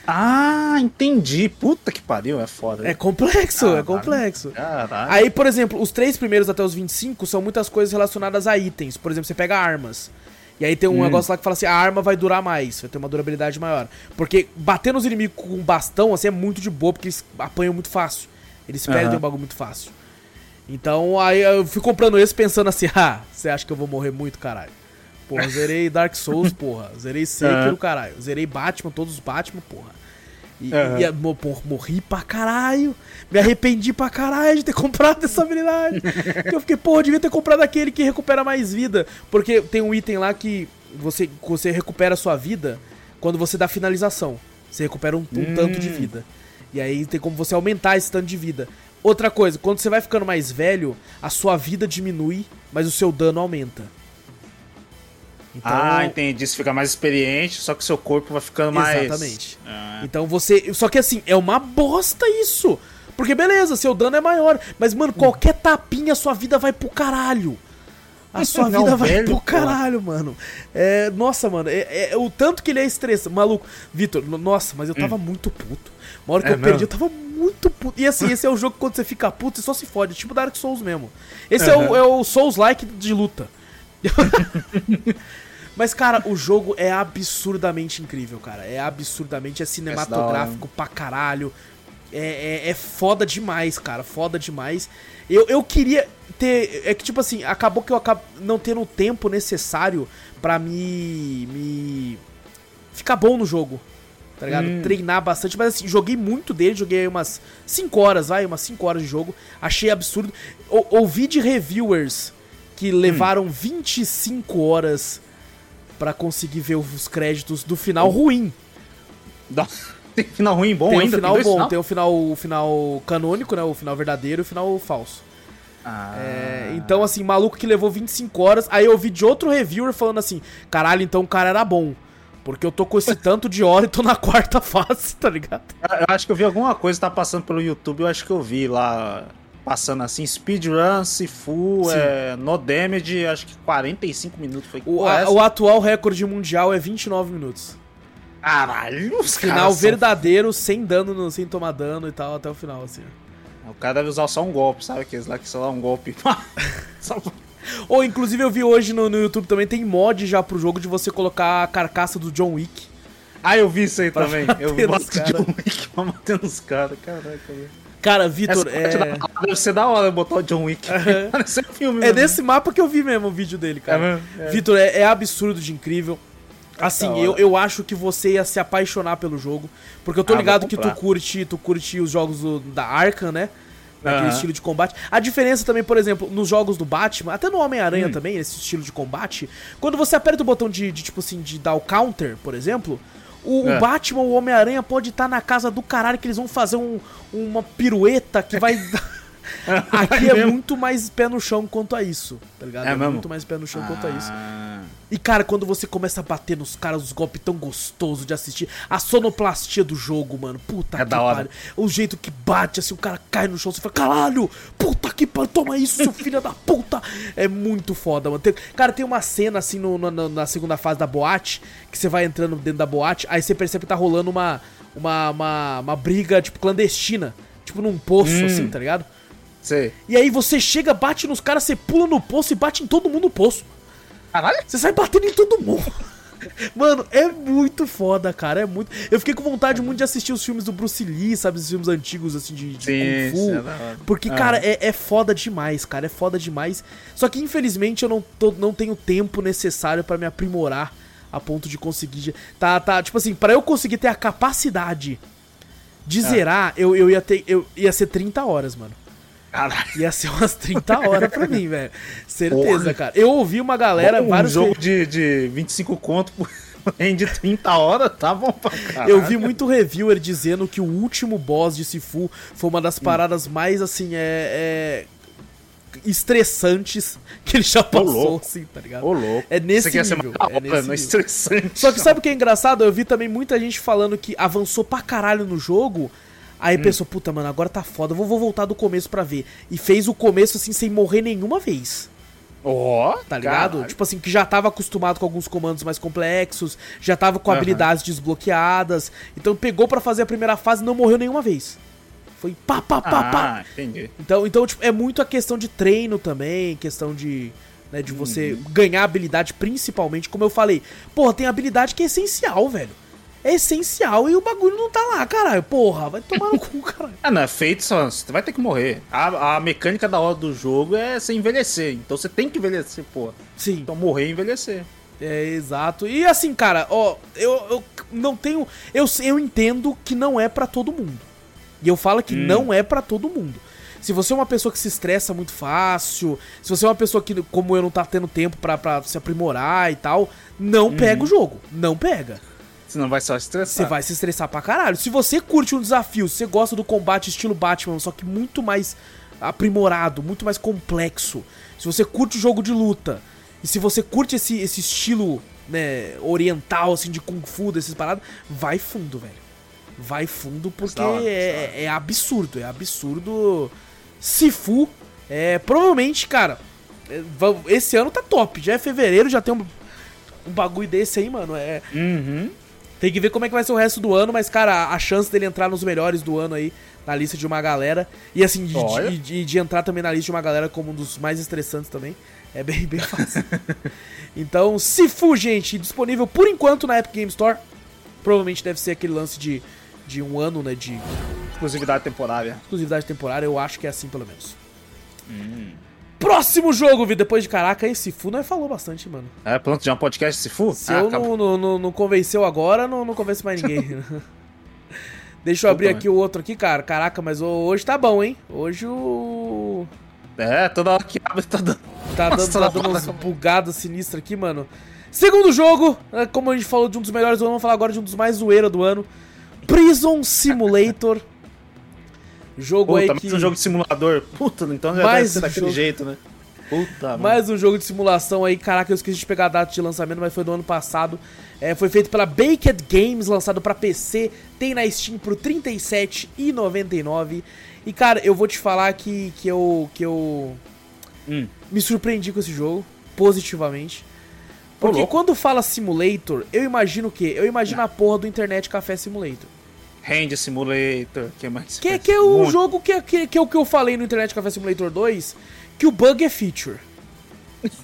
Ah, entendi. Puta que pariu, é foda. É complexo, é Caralho. complexo. Caralho. Aí, por exemplo, os três primeiros até os 25 são muitas coisas relacionadas a itens. Por exemplo, você pega armas. E aí tem um Hum. negócio lá que fala assim, a arma vai durar mais, vai ter uma durabilidade maior. Porque bater nos inimigos com um bastão, assim, é muito de boa, porque eles apanham muito fácil. Eles perdem Aham. o bagulho muito fácil. Então, aí eu fui comprando esse pensando assim, ah, você acha que eu vou morrer muito, caralho? Porra, zerei Dark Souls, porra. Zerei Sekiro, Aham. caralho. Zerei Batman, todos os Batman, porra. E, Aham. e, mo- porra, morri pra caralho. Me arrependi pra caralho de ter comprado essa habilidade. eu fiquei, porra, eu devia ter comprado aquele que recupera mais vida. Porque tem um item lá que você, você recupera a sua vida quando você dá finalização. Você recupera um, um Hum. tanto de vida. E aí tem como você aumentar esse tanto de vida. Outra coisa, quando você vai ficando mais velho, a sua vida diminui, mas o seu dano aumenta. Então, Ah, entendi. Você fica mais experiente, só que seu corpo vai ficando mais. Exatamente. Ah, Então você. Só que assim, é uma bosta isso. Porque beleza, seu dano é maior. Mas, mano, qualquer tapinha, sua vida vai pro caralho. A sua Não, vida vai velho, pro pô. caralho, mano. É, nossa, mano, é, é- o tanto que ele é estressante. Maluco, Vitor, no- nossa, mas eu tava muito puto. Uma hora que Hum. É eu perdi, mesmo? eu tava muito puto. E assim, esse é o jogo que quando você fica puto, você só se fode. Tipo Dark Souls mesmo. Esse é o, é o Souls-like de luta. Mas, cara, o jogo é absurdamente incrível, cara. É absurdamente, é cinematográfico pra caralho. É, é, é foda demais, cara. Foda demais. Eu, eu queria ter. É que, tipo assim, acabou que eu acabo não tendo o tempo necessário pra me. me. ficar bom no jogo. Tá ligado? Hum. Treinar bastante. Mas assim, joguei muito dele, joguei aí umas 5 horas, vai, umas 5 horas de jogo. Achei absurdo. Ou- ouvi de reviewers que levaram 25 horas pra conseguir ver os créditos do final ruim. dá- Tem final ruim bom tem ainda? o final dois bom, final? tem o final, o final canônico, né? O final verdadeiro e o final falso. Ah, É, então, assim, maluco que levou 25 horas. Aí eu ouvi de outro reviewer falando assim: caralho, então o cara era bom. Porque eu tô com esse tanto de hora e tô na quarta fase, tá ligado? Eu acho que eu vi alguma coisa, tá passando pelo YouTube, eu acho que eu vi lá, passando assim, speedrun, Sifu, é, no damage, acho que 45 minutos foi. O, a- o atual recorde mundial é 29 minutos. Caralho, os Final caras são- verdadeiro, sem dano, no- sem tomar dano e tal, até o final, assim. O cara deve usar só um golpe, sabe? Aqueles lá que só dá um golpe. Só- Ou, inclusive, eu vi hoje no, no YouTube também, tem mod já pro jogo de você colocar a carcaça do John Wick. Ah, eu vi isso aí também. Eu boto cara. John Wick pra bater nos caras. Caraca, velho. Cara, Vitor, é... Deve ser da hora botar o John Wick. Filme É mesmo. desse mapa que eu vi mesmo o vídeo dele, cara. É mesmo? É. Vitor, é, é absurdo de incrível. Assim, eu, eu acho que você ia se apaixonar pelo jogo. Porque eu tô Ah, ligado que tu curte, tu curte os jogos do- da Arkham, né? Naquele Aham. estilo de combate. A diferença também, por exemplo, nos jogos do Batman, até no Hum. Homem-Aranha também, esse estilo de combate, quando você aperta o botão de, de, tipo assim, de dar o counter, por exemplo, o, o É. Batman ou o Homem-Aranha pode estar na casa do caralho que eles vão fazer um- uma pirueta que vai. Aqui é mesmo? muito mais pé no chão quanto a isso, tá ligado? É mesmo? muito mais pé no chão quanto a isso. E, cara, quando você começa a bater nos caras, os golpes tão gostosos de assistir. A sonoplastia do jogo, mano. Puta É que da hora. pariu. O jeito que bate, assim, o cara cai no chão, você fala, caralho! Puta que pariu, toma isso, seu filho da puta! É muito foda, mano. Tem- cara, tem uma cena, assim, no- no- na, na segunda fase da boate, que você vai entrando dentro da boate, aí você percebe que tá rolando uma, uma, uma, uma briga, tipo, clandestina. Tipo, num poço, Hum. assim, tá ligado? Sei. E aí você chega, bate nos caras, você pula no poço e bate em todo mundo no poço. Caralho? Você sai batendo em todo mundo. Mano, é muito foda, cara. É muito. Eu fiquei com vontade muito de assistir os filmes do Bruce Lee, sabe? Os filmes antigos, assim, de, de Sim, Kung Fu. é. Porque, Ah. cara, é, é foda demais, cara. É foda demais. Só que, infelizmente, eu não, tô- não tenho tempo necessário pra me aprimorar a ponto de conseguir. Tá, tá. Tipo assim, pra eu conseguir ter a capacidade de Ah. zerar, eu, eu ia ter. Eu ia ser 30 horas, mano. Caralho. Ia ser umas 30 horas pra mim, velho. Certeza, Porra. cara. Eu ouvi uma galera, um vários. jogo de, de 25 conto por rende 30 horas, tá bom pra caralho. Eu vi muito reviewer dizendo que o último boss de Sifu foi uma Hum. das paradas mais, assim, é. é, estressantes que ele já passou, assim, tá ligado? Ô, louco. É nesse Você quer ser nível, mais da é nesse não é estressante. Só que sabe o que é engraçado? Eu vi também muita gente falando que avançou pra caralho no jogo. Aí pensou, puta, mano, agora tá foda, eu vou, vou voltar do começo pra ver. E fez o começo assim sem morrer nenhuma vez. Ó, Tá ligado? caralho. Tipo assim, que já tava acostumado com alguns comandos mais complexos, já tava com Aham. habilidades desbloqueadas. Então pegou pra fazer a primeira fase e não morreu nenhuma vez. Foi pá, pá, pá, pá. Ah, entendi. Então, então tipo, é muito a questão de treino também, questão de. Né, de você Uhum. ganhar habilidade, principalmente, como eu falei. Porra, tem habilidade que é essencial, velho. É essencial e o bagulho não tá lá, caralho. Porra, vai tomar no cu, caralho. Ah, não, é feito só. Você vai ter que morrer. A, a mecânica da hora do jogo é você envelhecer. Então você tem que envelhecer, pô. Sim. Então morrer e envelhecer. É, exato. E assim, cara, ó, eu, eu não tenho. Eu, eu entendo que não é pra todo mundo. E eu falo que Hum. não é pra todo mundo. Se você é uma pessoa que se estressa muito fácil, se você é uma pessoa que, como eu, não tá tendo tempo pra, pra se aprimorar e tal, não Uhum. pega o jogo. Não pega. Senão vai só estressar. Você vai se estressar pra caralho. Se você curte um desafio, se você gosta do combate estilo Batman, só que muito mais aprimorado, muito mais complexo. Se você curte o jogo de luta, e se você curte esse, esse estilo né, oriental, assim, de Kung Fu, desses paradas, vai fundo, velho. Vai fundo porque é, é absurdo, é absurdo. Sifu, é, provavelmente, cara, é, esse ano tá top. Já é fevereiro, já tem um, um bagulho desse aí, mano. É, Uhum. Tem que ver como é que vai ser o resto do ano, mas, cara, a chance dele entrar nos melhores do ano aí, na lista de uma galera. E assim, de, de, de- de entrar também na lista de uma galera como um dos mais estressantes também. É bem, bem fácil. então, Sifu, gente, disponível por enquanto na Epic Game Store. Provavelmente deve ser aquele lance de, de um ano, né? De Exclusividade temporária. exclusividade temporária. Eu acho que é assim, pelo menos. Hum. Próximo jogo, Vi. Depois de caraca, esse Sifu nós falou bastante, mano. É, pronto, já é um podcast se for? Se eu não, não, não, não convenceu agora, não, não convence mais ninguém. Deixa eu abrir aqui o outro aqui, cara. Caraca, mas hoje tá bom, hein? Hoje o. É, toda hora que abre tá dando. Tá dando, Nossa, tá tá dando uns bugados sinistros aqui, mano. Segundo jogo, né, como a gente falou de um dos melhores do ano, vamos falar agora de um dos mais zoeira do ano. Prison Simulator. Jogo aí Puta, que... mais um jogo de simulador. Puta, então já Mais deve um daquele jogo. jeito, né? Puta, mano. Mais um jogo de simulação aí. Caraca, eu esqueci de pegar a data de lançamento, mas foi do ano passado. É, foi feito pela Baked Games, lançado pra PC. Tem na Steam por R$ 37,99. E, cara, eu vou te falar que, que eu, que eu Hum. me surpreendi com esse jogo, positivamente. Porque quando fala Simulator, eu imagino o quê? Eu imagino a porra do Internet Café Simulator. Hand Simulator, que mais? Que, que é o Muito. jogo que, que, que é o que eu falei no Internet Café Simulator 2, que o bug é feature.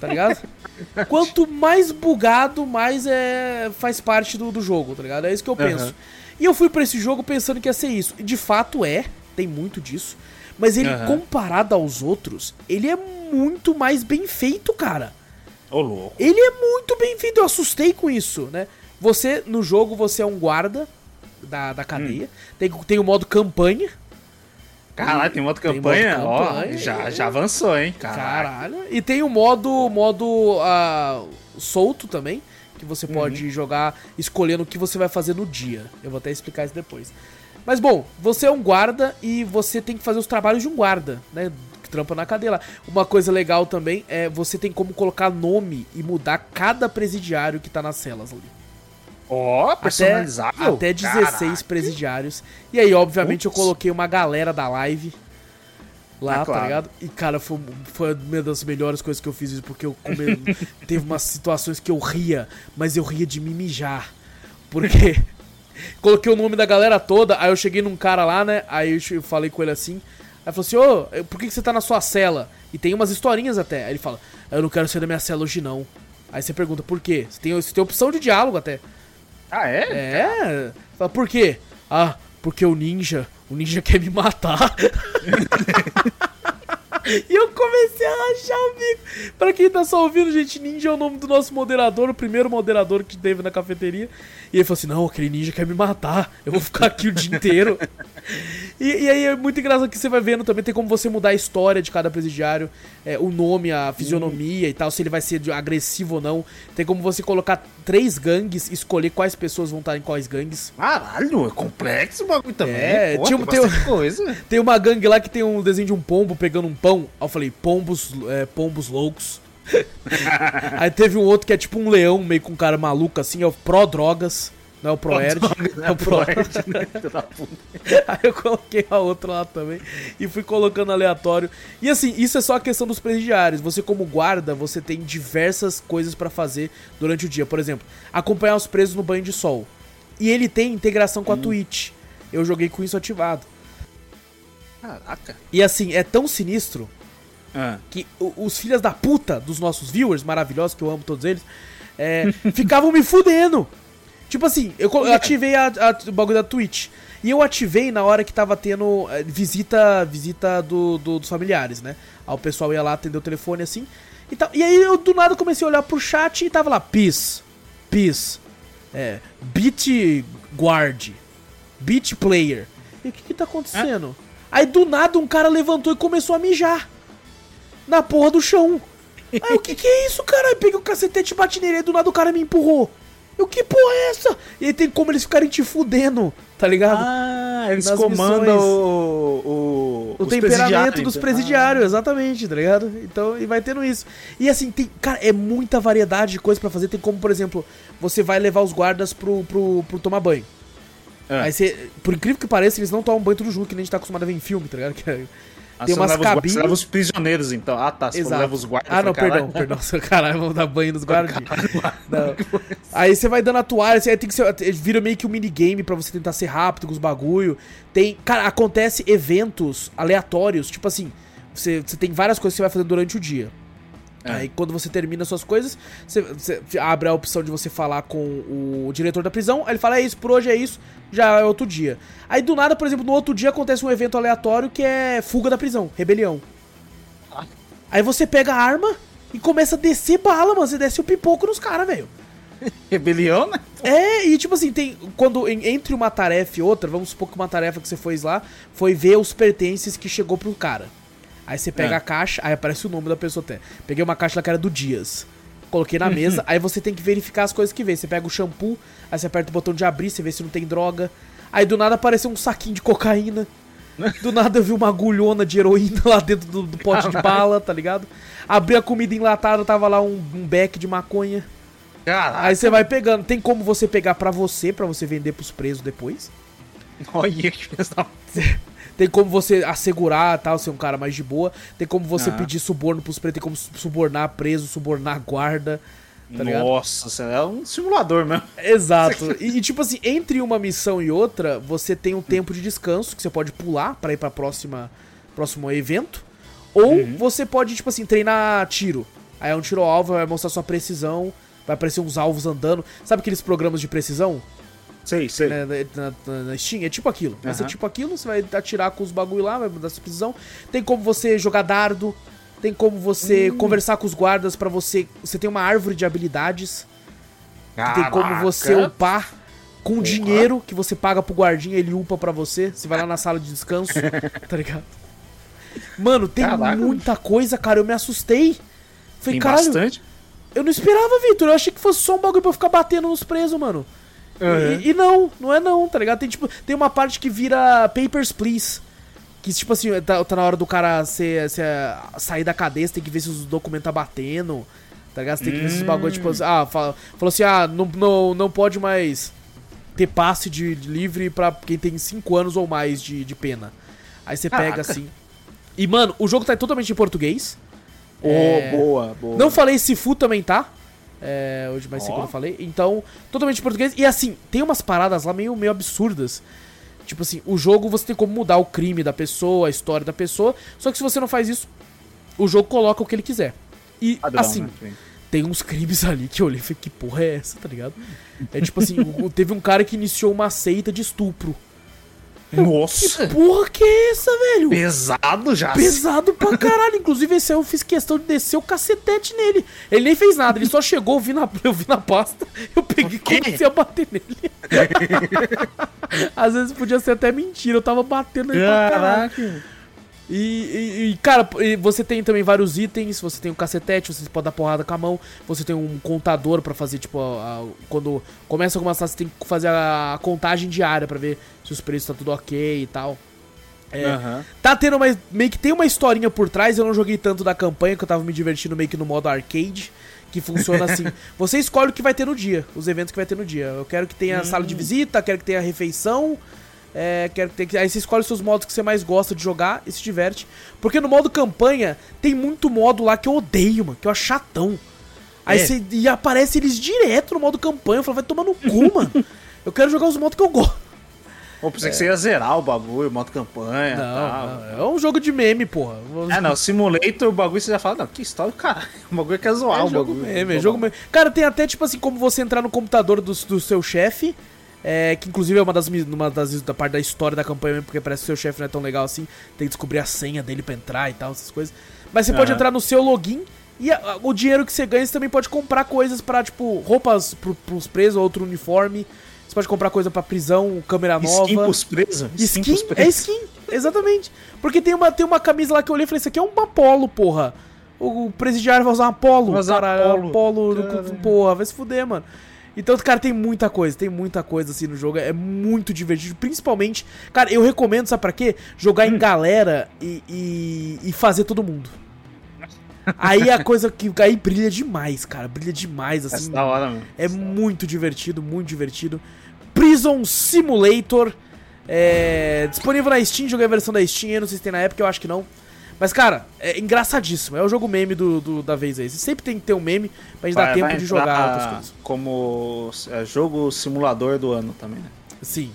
Tá ligado? Quanto mais bugado, mais é, faz parte do, do jogo, tá ligado? É isso que eu penso. Aham. E eu fui pra esse jogo pensando que ia ser isso. E de fato é, tem muito disso. Mas ele, Aham. comparado aos outros, ele é muito mais bem feito, cara. Ô, louco. Ele é muito bem feito, eu assustei com isso, né? Você, no jogo, você é um guarda da, da cadeia. Tem, tem o modo campanha. Caralho, tem modo Tem modo campanha? Ó, campanha. já, já avançou, hein? Caralho. Caralho. E tem o modo, modo ah, solto também, que você Uhum. pode jogar escolhendo o que você vai fazer no dia. Eu vou até explicar isso depois. Mas bom, você é um guarda e você tem que fazer os trabalhos de um guarda, né? trampa na cadeia lá. Uma coisa legal também é você tem como colocar nome e mudar cada presidiário que tá nas celas ali. Ó, oh, personalizável? Até, até 16 Caraca. presidiários. E aí, obviamente, Ups. eu coloquei uma galera da live lá, ah, claro. tá ligado? E, cara, foi, foi uma das melhores coisas que eu fiz isso, porque eu come... teve umas situações que eu ria, mas eu ria de me mijar. Porque coloquei o nome da galera toda, aí eu cheguei num cara lá, né? Aí eu falei com ele assim. Aí falou assim, ô, oh, por que, que você tá na sua cela? E tem umas historinhas até. Aí ele fala, eu não quero sair da minha cela hoje não. Aí você pergunta, por quê? Você tem, você tem opção de diálogo até. Ah, é? É. Por quê? Ah, porque o ninja, o ninja quer me matar. E eu comecei a rachar o bico. Pra quem tá só ouvindo, gente, Ninja é o nome do nosso moderador, o primeiro moderador que teve na cafeteria. E ele falou assim: Não, aquele ninja quer me matar. Eu vou ficar aqui o dia inteiro. E, e, aí é muito engraçado que você vai vendo também, tem como você mudar a história de cada presidiário, é, o nome, a fisionomia e tal, se ele vai ser agressivo ou não. Tem como você colocar três gangues, escolher quais pessoas vão estar em quais gangues. Caralho, é complexo o bagulho também. É, Pô, tinha, tem, tem, coisa. tem uma gangue lá que tem um desenho de um pombo pegando um pão. Aí eu falei, pombos, é, pombos loucos. aí teve um outro que é tipo um leão, meio com um cara maluco assim, é o Pro Drogas. Não é o ProErd. É o ProErd, né? Aí eu coloquei a outra lá também e fui colocando aleatório. E assim, isso é só a questão dos presidiários. Você como guarda, você tem diversas coisas para fazer durante o dia. Por exemplo, acompanhar os presos no banho de sol. E ele tem integração com a hum. Twitch. Eu joguei com isso ativado. Caraca. E assim, é tão sinistro ah. que os filhos da puta dos nossos viewers maravilhosos, que eu amo todos eles, é, ficavam me fudendo. Tipo assim, eu, eu ativei a, a, o bagulho da Twitch. E eu ativei na hora que tava tendo é, visita visita do, do, dos familiares, né? Aí o pessoal ia lá atender o telefone assim. E, tal. e aí eu do nada comecei a olhar pro chat e tava lá, Peace, Peace, é, Beat Guard, Beat Player. E o que que tá acontecendo? Aí do nada um cara levantou e começou a mijar. Na porra do chão. Aí o que que é isso, cara? Aí peguei o cacetete bati nele do nada o cara me empurrou. Eu, que porra é essa? E aí tem como eles ficarem te fudendo, tá ligado? Ah, eles Nas comandam o, o, o temperamento dos presidiários, ah. exatamente, tá ligado? Então, e vai tendo isso. E assim, tem, cara, é muita variedade de coisas para fazer. Tem como, por exemplo, você vai levar os guardas pro, pro, pro tomar banho. É. Aí você, por incrível que pareça, eles não tomam banho tudo junto, que nem a gente tá acostumado a ver em filme, tá ligado? Que é, ah, tem umas cabines. Você leva os prisioneiros, então. Ah, tá. Você leva os guardas. Ah, não, perdão, perdão. Caralho, vamos dar banho nos guardas. Aí você vai dando a toalha, aí tem que ser. Vira meio que um minigame pra você tentar ser rápido com os bagulho. Tem. Cara, acontece eventos aleatórios. Tipo assim, você, você tem várias coisas que você vai fazendo durante o dia. É. Aí quando você termina suas coisas, você, você, abre a opção de você falar com o diretor da prisão, aí ele fala, é isso, por hoje é isso, já é outro dia. Aí do nada, por exemplo, no outro dia acontece um evento aleatório que é fuga da prisão, rebelião. Ah. Aí você pega a arma e começa a descer bala, mano, você desce o pipoco nos caras, velho. rebelião, né? É, e tipo assim, tem. Quando entre uma tarefa e outra, vamos supor que uma tarefa que você fez lá foi ver os pertences que chegou pro cara. Aí você pega é. a caixa, aí aparece o nome da pessoa até. Peguei uma caixa lá que era do Dias. Coloquei na mesa, aí você tem que verificar as coisas que vem. Você pega o shampoo, aí você aperta o botão de abrir, você vê se não tem droga. Aí do nada apareceu um saquinho de cocaína. Do nada eu vi uma agulhona de heroína lá dentro do, do pote Caralho. de bala, tá ligado? Abri a comida enlatada, tava lá um, um beck de maconha. Caraca. Aí você vai pegando. Tem como você pegar pra você, pra você vender pros presos depois. Olha que pesado. Tem como você assegurar, tal, ser um cara mais de boa. Tem como você ah. pedir suborno pros pretos, tem como subornar preso, subornar guarda. Tá Nossa, é um simulador mesmo. Exato. E, tipo assim, entre uma missão e outra, você tem um tempo de descanso que você pode pular para ir pra próxima próximo evento. Ou uhum. você pode, tipo assim, treinar tiro. Aí é um tiro alvo, vai mostrar sua precisão, vai aparecer uns alvos andando. Sabe aqueles programas de precisão? Sei, sei. Né, na, na, na, Steam, é tipo aquilo. Vai ser tipo aquilo, você vai atirar com os bagulho lá, vai mudar sua precisão. Tem como você jogar dardo, tem como você hum. conversar com os guardas para você. Você tem uma árvore de habilidades. Caraca. Tem como você upar com dinheiro que você paga pro guardinha, ele upa para você. Você vai lá na sala de descanso, tá ligado? Mano, tem Caraca. muita coisa, cara. Eu me assustei. Falei, tem caralho. Bastante. Eu não esperava, Vitor. Eu achei que fosse só um bagulho pra eu ficar batendo nos presos, mano. Uhum. E, e, não, não é não, tá ligado? Tem tipo, tem uma parte que vira Papers, Please. Que, tipo assim, tá, tá na hora do cara ser, ser, sair da cadeia, você tem que ver se os documentos tá batendo. Tá ligado? Você tem que ver se os bagulho, tipo, ah, fala, falou assim, ah, não, não, não pode mais ter passe de, de livre pra quem tem 5 anos ou mais de, de pena. Aí você pega assim. E, mano, o jogo tá totalmente em português. Oh, é... boa, boa. Não falei se Fu também tá. É, hoje mais oh. cedo eu falei. Então, totalmente em português. E assim, tem umas paradas lá meio, meio absurdas. Tipo assim, o jogo você tem como mudar o crime da pessoa, a história da pessoa. Só que se você não faz isso, o jogo coloca o que ele quiser. E Padrão, assim, né? tem uns crimes ali que eu olhei e falei, que porra é essa, tá ligado? É tipo assim, teve um cara que iniciou uma seita de estupro. Nossa! Que porra que é essa, velho? Pesado já. Pesado pra caralho. Inclusive, esse aí eu fiz questão de descer o cacetete nele. Ele nem fez nada, ele só chegou, eu vi na, eu vi na pasta, eu peguei e comecei a bater nele. Às vezes podia ser até mentira, eu tava batendo nele pra caralho. E, e, e, cara, você tem também vários itens, você tem um cacetete, você pode dar porrada com a mão, você tem um contador para fazer, tipo, a, a, quando começa alguma sala, você tem que fazer a, a contagem diária para ver se os preços tá tudo ok e tal. É, uhum. Tá tendo mais. Meio que tem uma historinha por trás, eu não joguei tanto da campanha, que eu tava me divertindo meio que no modo arcade. Que funciona assim. você escolhe o que vai ter no dia, os eventos que vai ter no dia. Eu quero que tenha uhum. sala de visita, quero que tenha refeição. É, quero ter que. Aí você escolhe os seus modos que você mais gosta de jogar e se diverte. Porque no modo campanha tem muito modo lá que eu odeio, mano, que eu acho chatão. Aí é. você. E aparece eles direto no modo campanha. Eu falo, vai tomar no cu, mano. Eu quero jogar os modos que eu gosto. Ou pensei é. que você ia zerar o bagulho, modo campanha. Não, não, é um jogo de meme, porra. É, não, simulator, o bagulho você já fala, não, que história, cara. O bagulho quer zoar é o jogo bagulho. Meme, é jogo meme. Cara, tem até, tipo assim, como você entrar no computador do, do seu chefe é, que inclusive é uma das, uma das da parte da história da campanha mesmo, porque parece que seu chefe não é tão legal assim. Tem que descobrir a senha dele pra entrar e tal, essas coisas. Mas você uhum. pode entrar no seu login e a, o dinheiro que você ganha você também pode comprar coisas para tipo, roupas pro, pros presos, outro uniforme. Você pode comprar coisa pra prisão, câmera nova. Skin pros presos? Skin, skin pros presos. é skin, exatamente. Porque tem uma, tem uma camisa lá que eu olhei e falei, isso aqui é um Apolo, porra. O presidiário vai usar um Apolo, cara. Apolo, Apolo porra, vai se fuder, mano. Então, cara, tem muita coisa, tem muita coisa assim no jogo. É muito divertido. Principalmente, cara, eu recomendo, sabe pra quê? Jogar hum. em galera e, e, e, fazer todo mundo. Aí a coisa que aí brilha demais, cara. Brilha demais, assim. É da hora, mano. É muito divertido, muito divertido. Prison Simulator. É, disponível na Steam, joguei a versão da Steam, eu não sei se tem na época, eu acho que não. Mas, cara, é engraçadíssimo. É o jogo meme do, do da vez aí. Você sempre tem que ter um meme pra gente vai, dar tempo de jogar outras coisas. Como é, jogo simulador do ano também, né? Sim.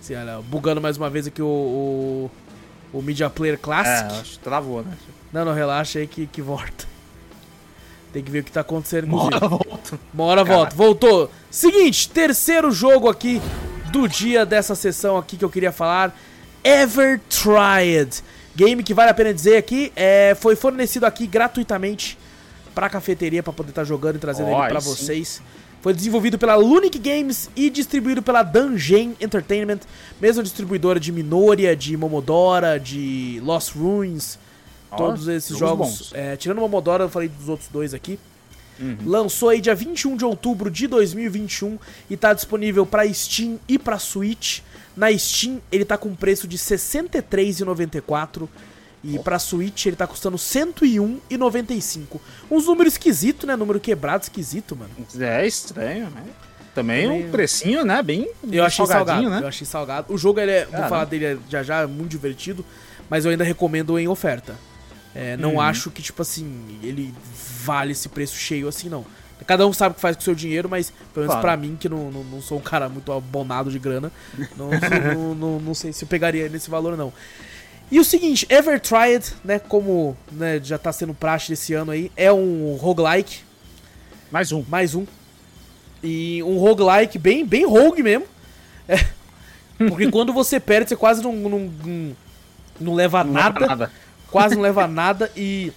Sim olha, bugando mais uma vez aqui o, o, o Media Player Classic. É, acho que travou, né? Não, não, relaxa aí que, que volta. Tem que ver o que tá acontecendo com Uma hora volta. Uma hora volta. Voltou. Seguinte, terceiro jogo aqui do dia dessa sessão aqui que eu queria falar. Ever Tried. Game que vale a pena dizer aqui, é, foi fornecido aqui gratuitamente para a cafeteria para poder estar tá jogando e trazendo oh, ele para vocês. Foi desenvolvido pela Lunic Games e distribuído pela Dungeon Entertainment, mesma distribuidora de Minoria, de Momodora, de Lost Ruins, oh, todos esses jogos. É, tirando Momodora, eu falei dos outros dois aqui. Uhum. Lançou aí dia 21 de outubro de 2021 e está disponível para Steam e para Switch. Na Steam ele tá com preço de R$ 63,94 e oh. pra Switch ele tá custando R$ 101,95. Uns números esquisitos, né? Número quebrado esquisito, mano. É estranho, né? Também um precinho, né? Bem, eu achei salgado, né? Eu achei salgado. O jogo, ele é, vou falar dele já já, é muito divertido, mas eu ainda recomendo em oferta. É, não uhum. acho que, tipo assim, ele vale esse preço cheio assim, não. Cada um sabe o que faz com o seu dinheiro, mas pelo menos claro. pra mim, que não, não, não, sou um cara muito abonado de grana, não, não, não, não, sei se eu pegaria nesse valor, não. E o seguinte, Ever Tried, né, como né, já tá sendo praxe desse ano aí, é um roguelike. Mais um. Mais um. E um roguelike bem, bem rogue mesmo. É, porque quando você perde, você quase não, não, não, não leva não nada. nada. Quase não leva nada. E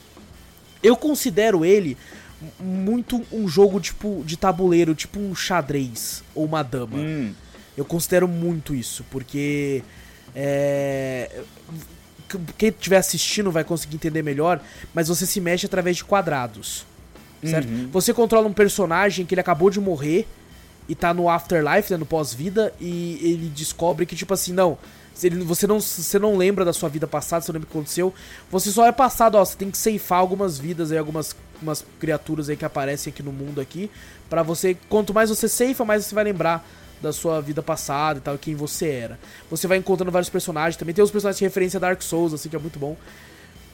eu considero ele muito um jogo tipo de tabuleiro, tipo um xadrez ou uma dama. Hum. Eu considero muito isso, porque é, quem estiver assistindo vai conseguir entender melhor, mas você se mexe através de quadrados. Certo? Uhum. Você controla um personagem que ele acabou de morrer e tá no afterlife, né, no pós-vida, e ele descobre que, tipo assim, não, você não, você não lembra da sua vida passada, você não lembra o que aconteceu. Você só é passado, ó, você tem que ceifar algumas vidas aí, algumas umas criaturas aí que aparecem aqui no mundo aqui. para você, quanto mais você ceifa, mais você vai lembrar da sua vida passada e tal, quem você era. Você vai encontrando vários personagens, também tem os personagens de referência Dark Souls, assim, que é muito bom.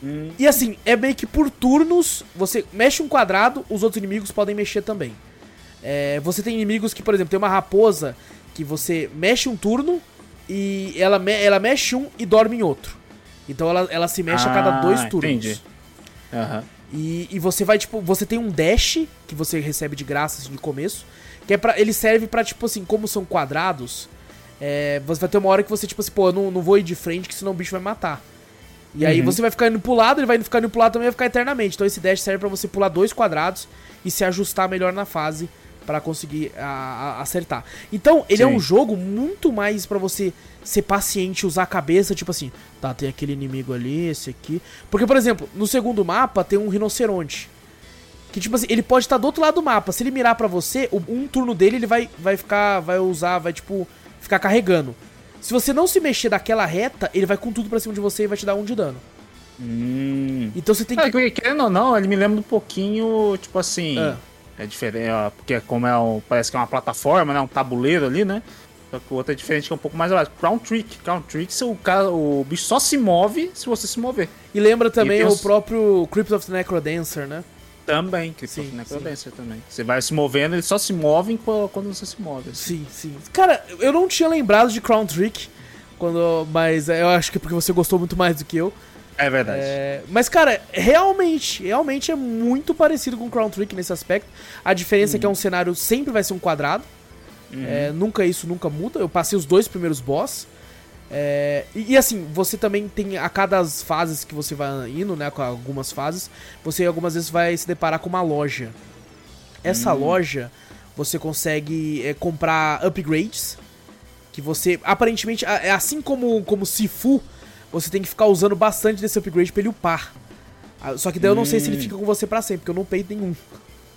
Hum. E assim, é meio que por turnos, você mexe um quadrado, os outros inimigos podem mexer também. É, você tem inimigos que, por exemplo, tem uma raposa que você mexe um turno e ela, me ela mexe um e dorme em outro. Então ela, ela se mexe ah, a cada ah, dois turnos. Entendi. Uhum. E, e você vai, tipo, você tem um dash que você recebe de graça assim, de começo. Que é pra, ele serve para tipo assim, como são quadrados, é, você vai ter uma hora que você, tipo assim, pô, eu não, não vou ir de frente, que senão o bicho vai matar. E uhum. aí você vai ficar indo pro lado, ele vai ficar indo pro lado também vai ficar eternamente. Então esse dash serve para você pular dois quadrados e se ajustar melhor na fase para conseguir a, a, acertar. Então, ele Sim. é um jogo muito mais para você ser paciente, usar a cabeça, tipo assim, tá, tem aquele inimigo ali, esse aqui. Porque, por exemplo, no segundo mapa tem um rinoceronte. Que, tipo assim, ele pode estar do outro lado do mapa. Se ele mirar para você, um turno dele ele vai, vai ficar, vai usar, vai, tipo, ficar carregando. Se você não se mexer daquela reta, ele vai com tudo pra cima de você e vai te dar um de dano. Hum. Então você tem que. É, querendo ou não, ele me lembra um pouquinho, tipo assim. É. É diferente, ó, porque como é um, parece que é uma plataforma, né? Um tabuleiro ali, né? Só que o outro é diferente, que é um pouco mais abaixo. Crown Trick. Crown Trick, o, cara, o bicho só se move se você se mover. E lembra também e o próprio Crypt of the Necrodancer, né? Também, Crypt sim, of the Necrodancer sim. também. Você vai se movendo, ele só se move quando você se move. Assim. Sim, sim. Cara, eu não tinha lembrado de Crown Trick, quando, mas eu acho que é porque você gostou muito mais do que eu. É verdade. É, mas, cara, realmente, realmente é muito parecido com Crown Trick nesse aspecto. A diferença uhum. é que é um cenário sempre vai ser um quadrado. Uhum. É, nunca isso nunca muda. Eu passei os dois primeiros boss. É, e, e, assim, você também tem a cada fases que você vai indo, né? Com algumas fases, você algumas vezes vai se deparar com uma loja. Essa uhum. loja você consegue é, comprar upgrades. Que você. Aparentemente, é assim como, como Sifu você tem que ficar usando bastante desse upgrade pra ele upar. Ah, só que daí eu não sei se ele hum. fica com você pra sempre, porque eu não peito nenhum.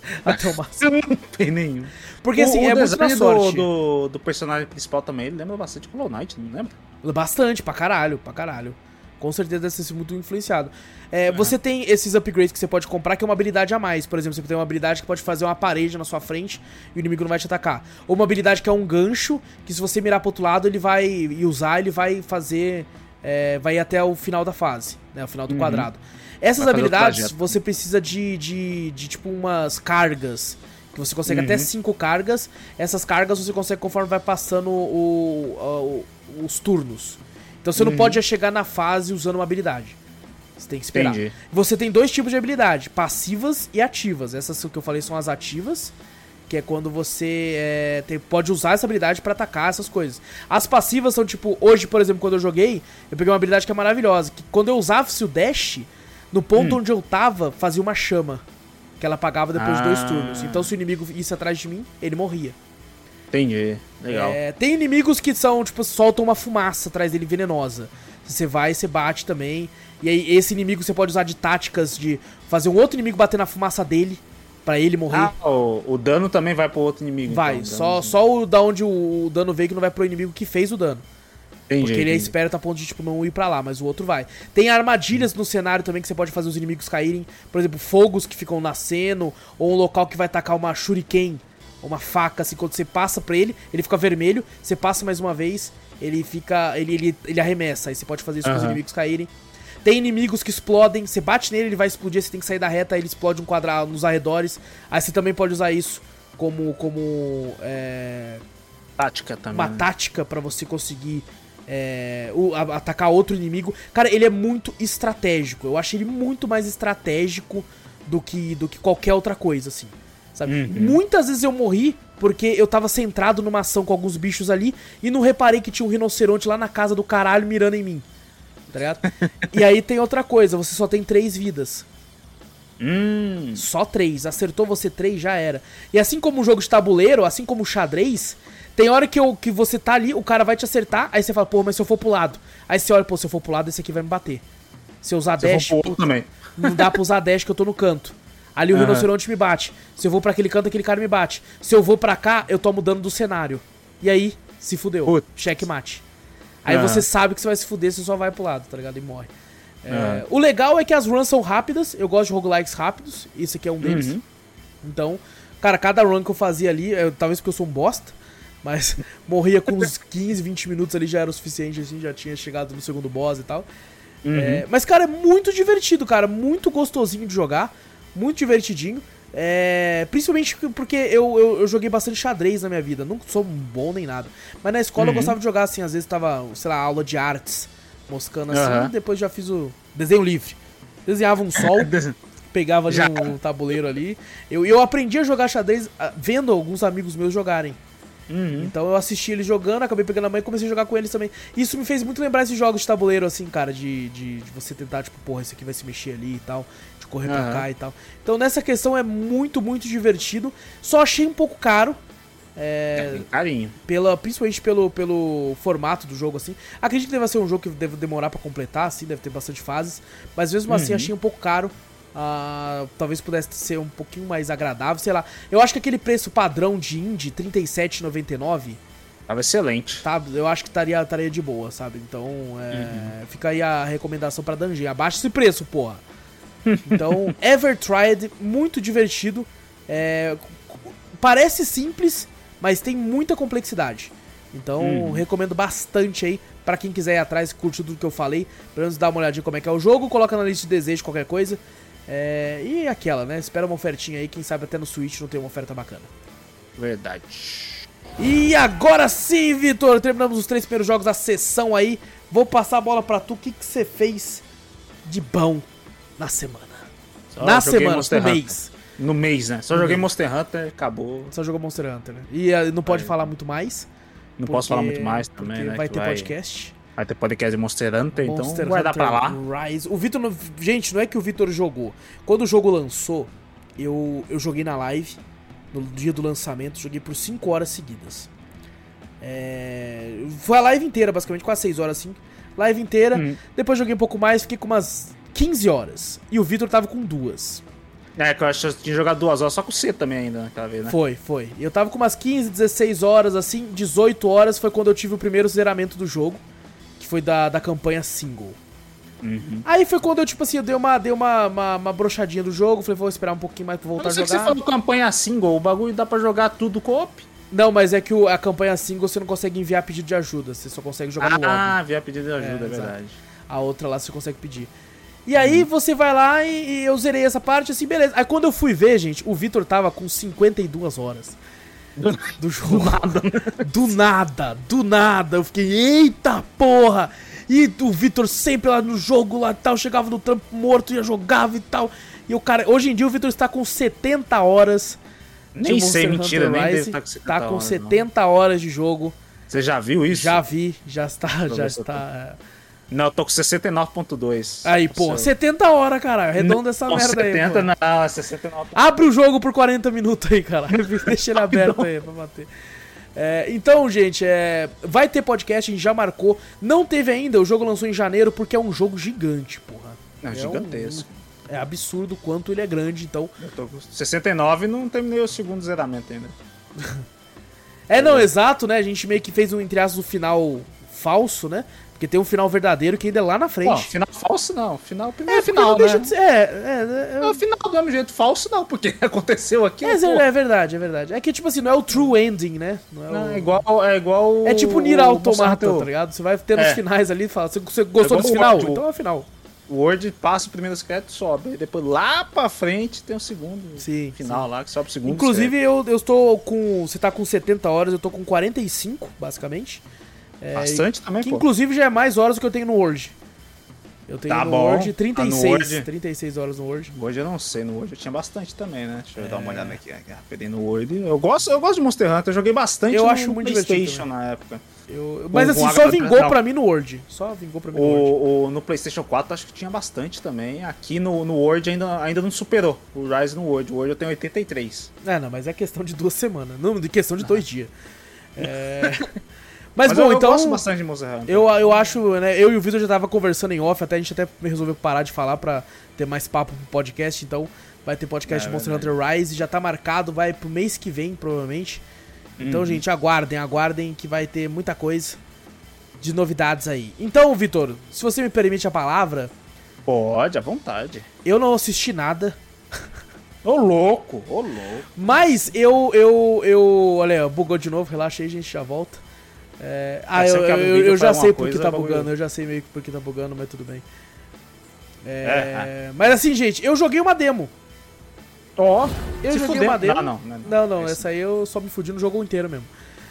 Até o máximo. eu não peito nenhum. Porque assim, o, é muito na sorte. Do, do, personagem principal também, ele lembra bastante Hollow Knight, não lembra? Bastante, pra caralho, pra caralho. Com certeza deve ser muito influenciado. É, uhum. Você tem esses upgrades que você pode comprar, que é uma habilidade a mais. Por exemplo, você tem uma habilidade que pode fazer uma parede na sua frente e o inimigo não vai te atacar. Ou uma habilidade que é um gancho, que se você mirar pro outro lado, ele vai. e usar, ele vai fazer é, vai até o final da fase, né? O final do uhum. quadrado. Essas habilidades você precisa de, de, de, tipo umas cargas. Que você consegue uhum. até 5 cargas. Essas cargas você consegue conforme vai passando o, o, os turnos. Então você uhum. não pode já chegar na fase usando uma habilidade. Você tem que esperar. Entendi. Você tem dois tipos de habilidade: passivas e ativas. Essas que eu falei são as ativas que é quando você é, tem, pode usar essa habilidade para atacar essas coisas. As passivas são tipo, hoje, por exemplo, quando eu joguei, eu peguei uma habilidade que é maravilhosa, que quando eu usava o dash, no ponto hum. onde eu tava, fazia uma chama, que ela apagava depois ah. de dois ah. turnos. Então se o inimigo ia atrás de mim, ele morria. Entendi, legal. É, tem inimigos que são, tipo, soltam uma fumaça atrás dele venenosa. Você vai, você bate também. E aí, esse inimigo você pode usar de táticas de fazer um outro inimigo bater na fumaça dele para ele morrer. Ah, o, o, dano também vai pro outro inimigo. Vai, então, só, só o da onde o, dano veio que não vai pro inimigo que fez o dano. Entendi, Porque ele é esperto a ponto de, tipo, não ir pra lá, mas o outro vai. Tem armadilhas no cenário também que você pode fazer os inimigos caírem. Por exemplo, fogos que ficam nascendo, ou um local que vai tacar uma shuriken, uma faca, assim, quando você passa pra ele, ele fica vermelho, você passa mais uma vez, ele fica. ele, ele, ele arremessa. Aí você pode fazer isso uhum. com os inimigos caírem. Tem inimigos que explodem, você bate nele, ele vai explodir, você tem que sair da reta, ele explode um quadrado nos arredores. Aí você também pode usar isso como. como. É... Tática também. Uma tática para você conseguir é, o, a, atacar outro inimigo. Cara, ele é muito estratégico. Eu acho ele muito mais estratégico do que, do que qualquer outra coisa, assim. Sabe? Uhum. Muitas vezes eu morri porque eu tava centrado numa ação com alguns bichos ali e não reparei que tinha um rinoceronte lá na casa do caralho mirando em mim tá ligado? e aí tem outra coisa, você só tem três vidas. Hum. Só três. Acertou você três, já era. E assim como o jogo de tabuleiro, assim como o xadrez, tem hora que, eu, que você tá ali, o cara vai te acertar, aí você fala, pô, mas se eu for pro lado. Aí você olha, pô, se eu for pro lado, esse aqui vai me bater. Se eu usar se dash. Eu também. Não dá pra usar dash que eu tô no canto. Ali o uhum. rinoceronte me bate. Se eu vou para aquele canto, aquele cara me bate. Se eu vou para cá, eu tomo dano do cenário. E aí, se fudeu. Cheque mate. Aí você sabe que você vai se fuder, você só vai pro lado, tá ligado? E morre. É, o legal é que as runs são rápidas, eu gosto de roguelikes rápidos, esse aqui é um deles. Uhum. Então, cara, cada run que eu fazia ali, eu, talvez porque eu sou um bosta, mas morria com uns 15, 20 minutos ali já era o suficiente, assim, já tinha chegado no segundo boss e tal. Uhum. É, mas, cara, é muito divertido, cara, muito gostosinho de jogar, muito divertidinho. É, principalmente porque eu, eu, eu, joguei bastante xadrez na minha vida. Não sou bom nem nada. Mas na escola uhum. eu gostava de jogar assim. Às vezes tava, sei lá, aula de artes, moscando assim. Uhum. Depois já fiz o desenho livre. Desenhava um sol, pegava ali um tabuleiro ali. Eu, eu aprendi a jogar xadrez ah, vendo alguns amigos meus jogarem. Uhum. Então eu assisti eles jogando, acabei pegando a mãe e comecei a jogar com eles também. Isso me fez muito lembrar esses jogos de tabuleiro, assim, cara, de, de, de você tentar, tipo, porra, esse aqui vai se mexer ali e tal, correr uhum. pra cá e tal. Então nessa questão é muito, muito divertido. Só achei um pouco caro. É, é carinho. Pela, principalmente pelo, pelo formato do jogo, assim. Acredito que deve ser um jogo que deve demorar para completar, assim, deve ter bastante fases. Mas mesmo assim, uhum. achei um pouco caro. Uh, talvez pudesse ser um pouquinho mais agradável, sei lá. Eu acho que aquele preço padrão de indie, R$37,99. Tava excelente. Tá, eu acho que estaria, estaria de boa, sabe? Então, é, uhum. fica aí a recomendação pra Dungeon. Abaixa esse preço, porra. Então, Ever Tried, muito divertido. É, parece simples, mas tem muita complexidade. Então, uhum. recomendo bastante aí para quem quiser ir atrás e curtir tudo que eu falei. Pelo menos dar uma olhadinha como é que é o jogo, coloca na lista de desejo qualquer coisa. É, e aquela, né? Espera uma ofertinha aí, quem sabe até no Switch não tem uma oferta bacana. Verdade. E agora sim, Vitor, terminamos os três primeiros jogos da sessão aí. Vou passar a bola pra tu. O que você fez de bom na semana? Só na semana, no mês. No mês, né? Só no joguei mês. Monster Hunter, acabou. Só jogou Monster Hunter, né? E uh, não pode falar muito mais. Não posso falar muito mais também, né? Vai ter vai... podcast. Vai ter podcast de Monster Hunter, então Monster então vai Hunter dar pra lá. Rise. O Vitor. Gente, não é que o Vitor jogou. Quando o jogo lançou, eu, eu joguei na live. No dia do lançamento, joguei por 5 horas seguidas. É... Foi a live inteira, basicamente, quase 6 horas assim. Live inteira. Hum. Depois joguei um pouco mais, fiquei com umas 15 horas. E o Vitor tava com duas. É, que eu acho que tinha jogado duas horas só com C também ainda naquela vez, né? Foi, foi. Eu tava com umas 15, 16 horas, assim, 18 horas foi quando eu tive o primeiro zeramento do jogo foi da, da campanha single. Uhum. Aí foi quando eu, tipo assim, eu dei uma, dei uma, uma, uma brochadinha do jogo, falei, vou esperar um pouquinho mais pra voltar a jogar. que você falou campanha single, o bagulho dá pra jogar tudo co-op? Não, mas é que o, a campanha single você não consegue enviar pedido de ajuda, você só consegue jogar ah, no lobby. Ah, enviar pedido de ajuda, é, é verdade. A outra lá você consegue pedir. E aí uhum. você vai lá e, e, eu zerei essa parte, assim, beleza. Aí quando eu fui ver, gente, o Vitor tava com 52 horas do jogo. Do nada. Do nada, do nada. Eu fiquei, eita porra! E o Vitor sempre lá no jogo lá e tal, chegava no trampo morto, ia jogava e tal. E o cara, hoje em dia o Vitor está com 70 horas. Nem sei, mentira, nem deve estar com 70 Tá com horas, 70 não. horas de jogo. Você já viu isso? Já vi, já está, já está. Não, eu tô com 69.2. Aí, pô, 70 horas, caralho. Arredonda essa merda 70, aí. 70 não, 69. Abre o jogo por 40 minutos aí, caralho. Deixa ele aberto aí pra bater. É, então, gente, é, vai ter podcast, a gente já marcou. Não teve ainda, o jogo lançou em janeiro porque é um jogo gigante, porra. É, é gigantesco. Um, é absurdo quanto ele é grande, então. Eu tô com 69 e não terminei o segundo zeramento ainda. é, não, exato, né? A gente meio que fez um, entre aspas, o final falso, né? Porque tem um final verdadeiro que ainda é lá na frente. Não, final falso não. Final primeiro é, final, né? De ser, é, é, é, é, o final do mesmo jeito. Falso não, porque aconteceu aqui. É, é, verdade, é verdade. É que, tipo assim, não é o true ending, né? Não é, não, o... é igual. É, igual é tipo Nier Automata, tá ligado? Você vai ter nos é. finais ali e fala, você, você gostou é desse final? Então é o final. O Word passa o primeiro sketch sobe. E depois lá pra frente tem o segundo sim, final sim. lá, que sobe o segundo. Inclusive, eu, eu estou com. Você tá com 70 horas, eu tô com 45, basicamente. É, Bastante também, que pô. inclusive já é mais horas do que eu tenho no Word. Eu tenho tá no bom. Word 36, ah, no Word, 36 horas no Word. Hoje eu não sei, no Word eu tinha bastante também, né? Deixa eu é... dar uma é. olhada aqui, rapidinho no Word. Eu gosto, eu gosto de Monster Hunter, eu joguei bastante eu no, acho muito PlayStation na época. Eu, mas assim, só vingou não. pra mim no Word. Só vingou pra mim no Word. O, no PlayStation 4 acho que tinha bastante também. Aqui no, no Word ainda, ainda não superou o Rise no Word. O Word eu tenho 83. É, não, mas é questão de duas semanas. Não, de questão de dois dias. É. Mas, Mas bom, eu, então. Eu gosto bastante de. Eu, eu acho, né? Eu e o Vitor já tava conversando em off, até a gente até resolveu parar de falar pra ter mais papo pro podcast, então vai ter podcast é, de Monster Hunter Rise, já tá marcado, vai pro mês que vem, provavelmente. Então, uhum. gente, aguardem, aguardem que vai ter muita coisa. de novidades aí. Então, Vitor, se você me permite a palavra. Pode, à vontade. Eu não assisti nada. Ô louco, ô louco. Mas eu, eu, eu. Olha, bugou de novo, relaxa aí, gente, já volta. É, ah, eu, eu, eu, eu já sei por que tá bugando, eu já sei meio que por que tá bugando, mas tudo bem. É, é, mas assim, gente, eu joguei uma demo. Ó, oh, eu joguei fuder. uma demo. Não, não, não, não, não essa aí eu só me fudi no jogo inteiro mesmo.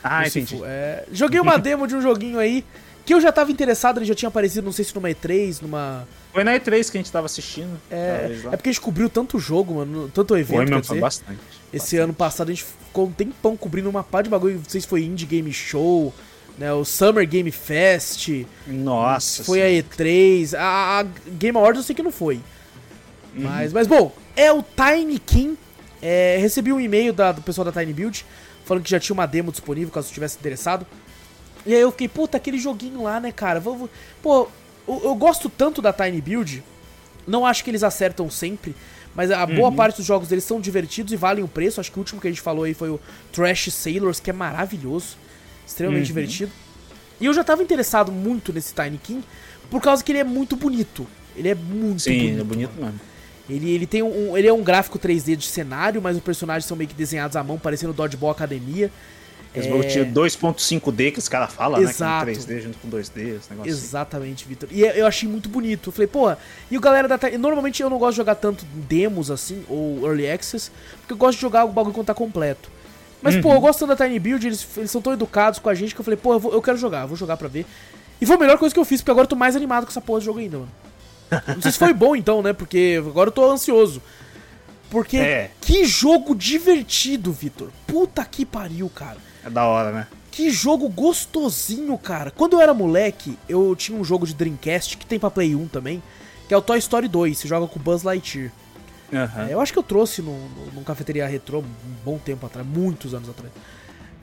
Ah, entendi. É, joguei uma demo de um joguinho aí que eu já tava interessado, ele já tinha aparecido, não sei se numa E3, numa. Foi na E3 que a gente tava assistindo. É, é porque a gente cobriu tanto jogo, mano, tanto evento. Foi mesmo, foi bastante. Esse bastante. ano passado a gente ficou um tempão cobrindo uma pá de bagulho, não sei se foi Indie Game Show, né, o Summer Game Fest. Nossa. Foi senhora. a E3. A, a, Game Awards eu sei que não foi. Uhum. Mas, mas, bom, é o Tiny King. É, recebi um e-mail da, do pessoal da Tiny Build falando que já tinha uma demo disponível caso você estivesse interessado. E aí eu fiquei, puta, aquele joguinho lá, né, cara? Pô, eu, eu, gosto tanto da Tiny Build. Não acho que eles acertam sempre. Mas a boa uhum. parte dos jogos deles são divertidos e valem o preço. Acho que o último que a gente falou aí foi o Trash Sailors, que é maravilhoso. Extremamente uhum. divertido. E eu já tava interessado muito nesse Tiny King, por causa que ele é muito bonito. Ele é muito Sim, bonito. Sim, é bonito mesmo. Ele, ele tem um, ele é um gráfico 3D de cenário, mas os personagens são meio que desenhados à mão, parecendo Dodgeball Academia. Eles é... 2.5D que os caras falam, né? Que 3D junto com 2D, esse negócio assim. Exatamente, assim. Vitor. E eu achei muito bonito. Eu falei, porra, e o galera da. Normalmente eu não gosto de jogar tanto demos assim, ou early access, porque eu gosto de jogar o bagulho quando tá completo. Mas, uhum. pô, eu gosto da Tiny Build, eles, eles são tão educados com a gente que eu falei, pô, eu, vou, eu quero jogar, eu vou jogar pra ver. E foi a melhor coisa que eu fiz, porque agora eu tô mais animado com essa porra de jogo ainda, mano. Não sei se foi bom então, né? Porque agora eu tô ansioso. Porque é. que jogo divertido, Vitor. Puta que pariu, cara. É da hora, né? Que jogo gostosinho, cara. Quando eu era moleque, eu tinha um jogo de Dreamcast que tem pra Play 1 também, que é o Toy Story 2. Você joga com Buzz Lightyear. Uhum. É, eu acho que eu trouxe num, num cafeteria retrô um bom tempo atrás, muitos anos atrás.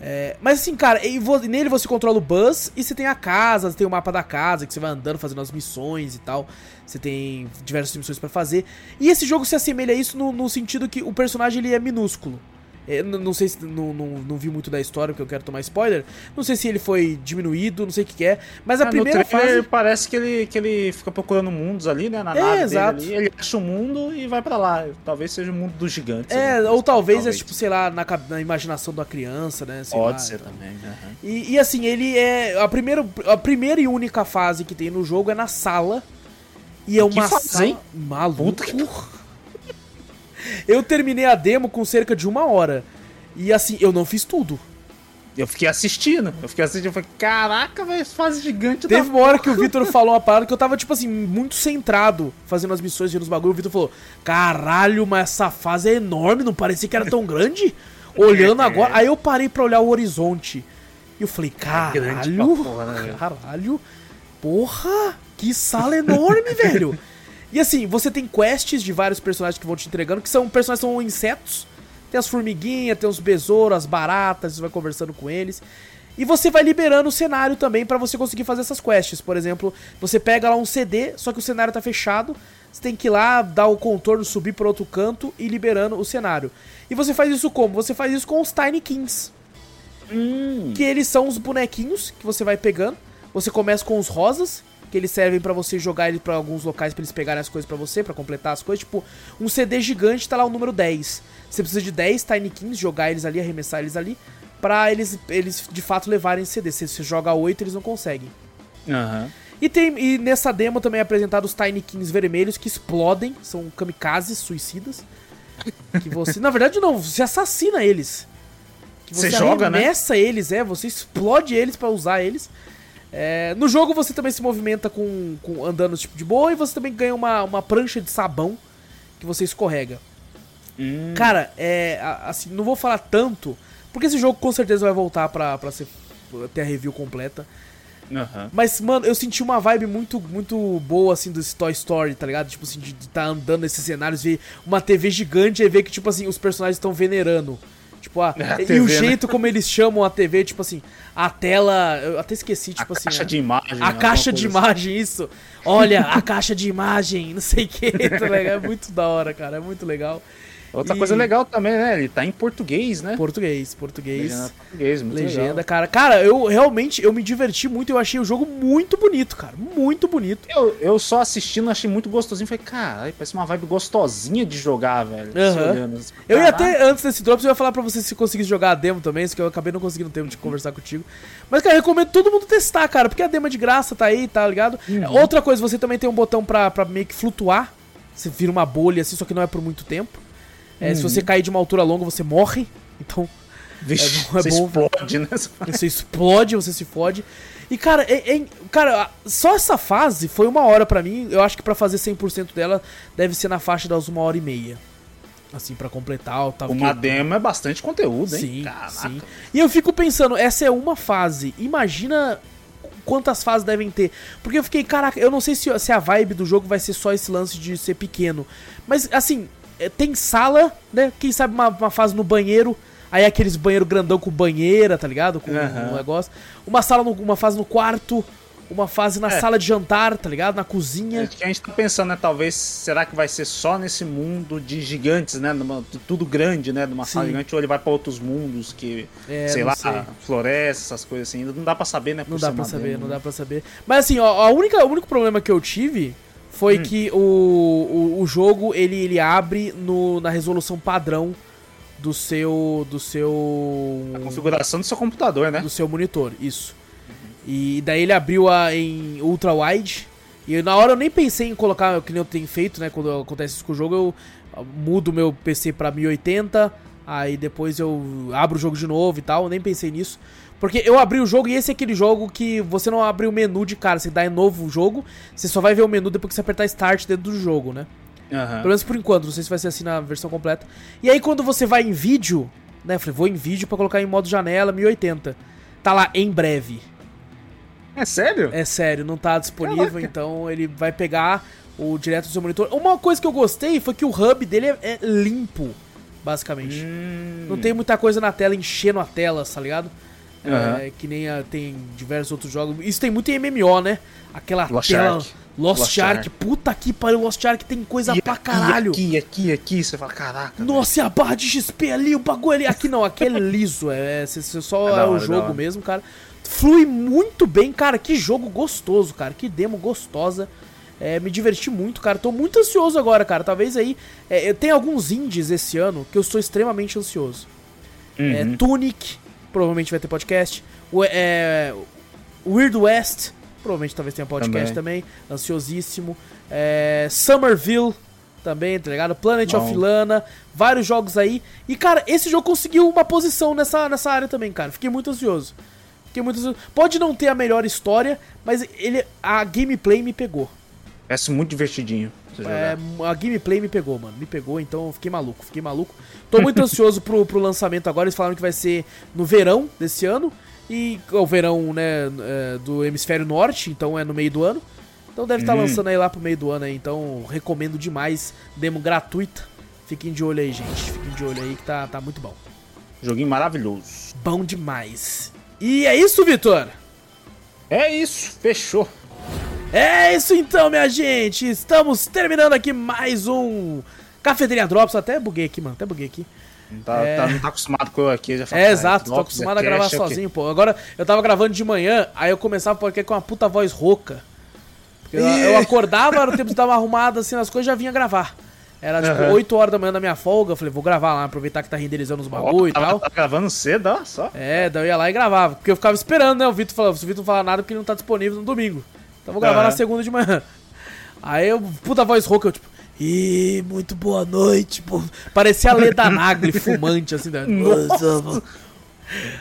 É, mas assim, cara, nele você controla o Buzz e você tem a casa, você tem o mapa da casa que você vai andando fazendo as missões e tal. Você tem diversas missões para fazer. E esse jogo se assemelha a isso no, no, sentido que o personagem ele é minúsculo. É, não sei se não, não, não, vi muito da história, porque eu quero tomar spoiler. Não sei se ele foi diminuído, não sei o que, que é. Mas a é, primeira fase. Parece que ele, que ele fica procurando mundos ali, né? Na é, nave exato. dele. Ele acha um mundo e vai para lá. Talvez seja o mundo dos gigantes. É, ou talvez, talvez, é tipo, sei lá, na, na imaginação da criança, né? Sei Pode lá, ser então. também. Uhum. E, e assim, ele é. A primeira, a primeira e única fase que tem no jogo é na sala. E é uma fase, sala. Maluco. Que... eu terminei a demo com cerca de uma hora. E assim, eu não fiz tudo. Eu fiquei assistindo. Eu fiquei assistindo. Eu falei, caraca, velho, fase gigante Teve uma hora que o Vitor falou uma parada que eu tava, tipo assim, muito centrado fazendo as missões, vendo os bagulho. O Vitor falou: Caralho, mas essa fase é enorme, não parecia que era tão grande? Olhando agora. Aí eu parei pra olhar o horizonte. E eu falei, é caralho, porra, né, caralho, porra, que sala enorme, velho. E assim, você tem quests de vários personagens que vão te entregando, que são personagens são insetos tem as formiguinhas, tem os besouros, as baratas, você vai conversando com eles. E você vai liberando o cenário também para você conseguir fazer essas quests. Por exemplo, você pega lá um CD, só que o cenário tá fechado. Você tem que ir lá, dar o contorno, subir para outro canto e liberando o cenário. E você faz isso como? Você faz isso com os Tiny Kings. Hum. Que eles são os bonequinhos que você vai pegando. Você começa com os rosas, que eles servem para você jogar ele para alguns locais para eles pegarem as coisas para você, para completar as coisas. Tipo, um CD gigante tá lá o número 10. Você precisa de 10 Tiny Kings, jogar eles ali, arremessar eles ali, pra eles, eles de fato levarem esse CD. Se você joga 8, eles não conseguem. Uhum. E, tem, e nessa demo também é apresentado os Tiny Kings vermelhos que explodem, são kamikazes suicidas. Que você. na verdade, não, você assassina eles. Que você, você joga, né? eles, é, você explode eles para usar eles. É, no jogo você também se movimenta com, com andando tipo de boa e você também ganha uma, uma prancha de sabão que você escorrega. Hum. Cara, é. Assim, não vou falar tanto, porque esse jogo com certeza vai voltar pra, pra ser, ter a review completa. Uhum. Mas, mano, eu senti uma vibe muito, muito boa, assim, do Toy Story, tá ligado? Tipo assim, de estar tá andando nesses cenários, ver uma TV gigante e ver que, tipo assim, os personagens estão venerando. Tipo, a, a e TV, o né? jeito né? como eles chamam a TV, tipo assim, a tela. Eu até esqueci, tipo a assim. Caixa a, de imagem. A caixa de assim. imagem, isso. Olha, a caixa de imagem, não sei o que, tá? É muito da hora, cara. É muito legal. Outra e... coisa legal também, né? Ele tá em português, né? Português, português. Legenda, português muito Legenda, legal. cara. Cara, eu realmente eu me diverti muito, eu achei o jogo muito bonito, cara. Muito bonito. Eu, eu só assistindo, achei muito gostosinho. Falei, cara, parece uma vibe gostosinha de jogar, velho. Uhum. Assim, eu ia até, antes desse Drops, eu ia falar pra você se conseguisse jogar a demo também, isso que eu acabei não conseguindo tempo de conversar contigo. Mas, cara, eu recomendo todo mundo testar, cara, porque a demo é de graça, tá aí, tá ligado? Uhum. Outra coisa, você também tem um botão pra, pra meio que flutuar. Você vira uma bolha assim, só que não é por muito tempo. É, Se você cair de uma altura longa, você morre. Então. Vixe, é bom, é você bom, explode, né? Você explode, você se fode. E, cara, é, é, cara, só essa fase foi uma hora para mim. Eu acho que para fazer 100% dela deve ser na faixa das uma hora e meia. Assim, para completar. Tá, uma demo é bastante conteúdo, hein? Sim, Caraca. sim. E eu fico pensando, essa é uma fase. Imagina quantas fases devem ter. Porque eu fiquei, caraca, eu não sei se, se a vibe do jogo vai ser só esse lance de ser pequeno. Mas, assim, é, tem sala, né? Quem sabe uma, uma fase no banheiro. Aí aqueles banheiro grandão com banheira, tá ligado? Com uhum. um negócio. Uma sala, no, uma fase no quarto. Uma fase na é. sala de jantar, tá ligado? Na cozinha. É, a gente tá pensando, né? Talvez, será que vai ser só nesse mundo de gigantes, né? Numa, tudo grande, né? Numa Sim. sala gigante, ou ele vai pra outros mundos que, é, sei lá, sei. floresta, essas coisas assim. Não dá pra saber, né? Não dá pra saber, demo, não né? dá pra saber. Mas assim, ó, a única, o único problema que eu tive foi hum. que o, o, o, jogo ele, ele abre no, na resolução padrão do seu do seu a configuração do seu computador, né? Do seu monitor, isso. Uhum. E daí ele abriu a em ultra wide e na hora eu nem pensei em colocar que nem eu tenho feito, né, quando acontece isso com o jogo, eu mudo meu PC para 1080, aí depois eu abro o jogo de novo e tal, eu nem pensei nisso. Porque eu abri o jogo e esse é aquele jogo que você não abre o menu de cara, você dá em novo jogo, você só vai ver o menu depois que você apertar Start dentro do jogo, né? Uhum. Pelo menos por enquanto, não sei se vai ser assim na versão completa. E aí quando você vai em vídeo, né? Eu falei, vou em vídeo para colocar em modo janela 1080. Tá lá em breve. É sério? É sério, não tá disponível, Caraca. então ele vai pegar o direto do seu monitor. Uma coisa que eu gostei foi que o hub dele é, é limpo, basicamente. Hum. Não tem muita coisa na tela enchendo a tela, tá ligado? Uhum. É, que nem a, tem diversos outros jogos. Isso tem muito em MMO, né? Aquela Lost tela. Ark. Lost, Lost Ark. Ark. Puta que pariu, Lost Ark tem coisa e pra caralho. Aqui, aqui, aqui, você fala, caraca. Nossa, e a barra de XP ali, o bagulho ali. Aqui não, aqui é liso. É, é só é, é o jogo mesmo, cara. Flui muito bem, cara. Que jogo gostoso, cara. Que demo gostosa. É, me diverti muito, cara. Tô muito ansioso agora, cara. Talvez aí. É, tem alguns indies esse ano que eu estou extremamente ansioso. Uhum. É, Tunic, provavelmente vai ter podcast. O, é, Weird West, provavelmente talvez tenha podcast também. também ansiosíssimo. É, Somerville também, tá ligado? Planet Bom. of Lana, vários jogos aí. E, cara, esse jogo conseguiu uma posição nessa, nessa área também, cara. Fiquei muito ansioso. Fiquei muito ansioso. Pode não ter a melhor história, mas ele a gameplay me pegou. Parece muito divertidinho. É, a gameplay me pegou, mano. Me pegou, então eu fiquei maluco, fiquei maluco. Tô muito ansioso pro, pro lançamento agora. Eles falaram que vai ser no verão desse ano. E o verão, né, é, do hemisfério norte, então é no meio do ano. Então deve estar tá uhum. lançando aí lá pro meio do ano aí. Então recomendo demais. Demo gratuita. Fiquem de olho aí, gente. Fiquem de olho aí que tá, tá muito bom. Joguinho maravilhoso. Bom demais. E é isso, Vitor? É isso, fechou. É isso então, minha gente. Estamos terminando aqui mais um Cafeteria Drops. Até buguei aqui, mano. Até buguei aqui. Não tá, é... tá, não tá acostumado com eu aqui, já É, exato, tô acostumado a gravar sozinho, pô. Agora, eu tava gravando de manhã, aí eu começava porque com uma puta voz rouca. Eu, eu, acordava, era o tempo de dar uma arrumada assim nas coisas já vinha gravar. Era tipo uhum. 8 horas da manhã da minha folga, eu falei, vou gravar lá, aproveitar que tá renderizando os bagulho oh, e tal. Tá gravando cedo, ó, só. É, daí eu ia lá e gravava. Porque eu ficava esperando, né? O Vitor falou, se o Vitor não falar nada porque ele não tá disponível no domingo. Então vou gravar uhum. na segunda de manhã. Aí eu, puta voz rouca, eu tipo, e muito boa noite, pô. Parecia a Leda Nagli fumante, assim, né? Nossa,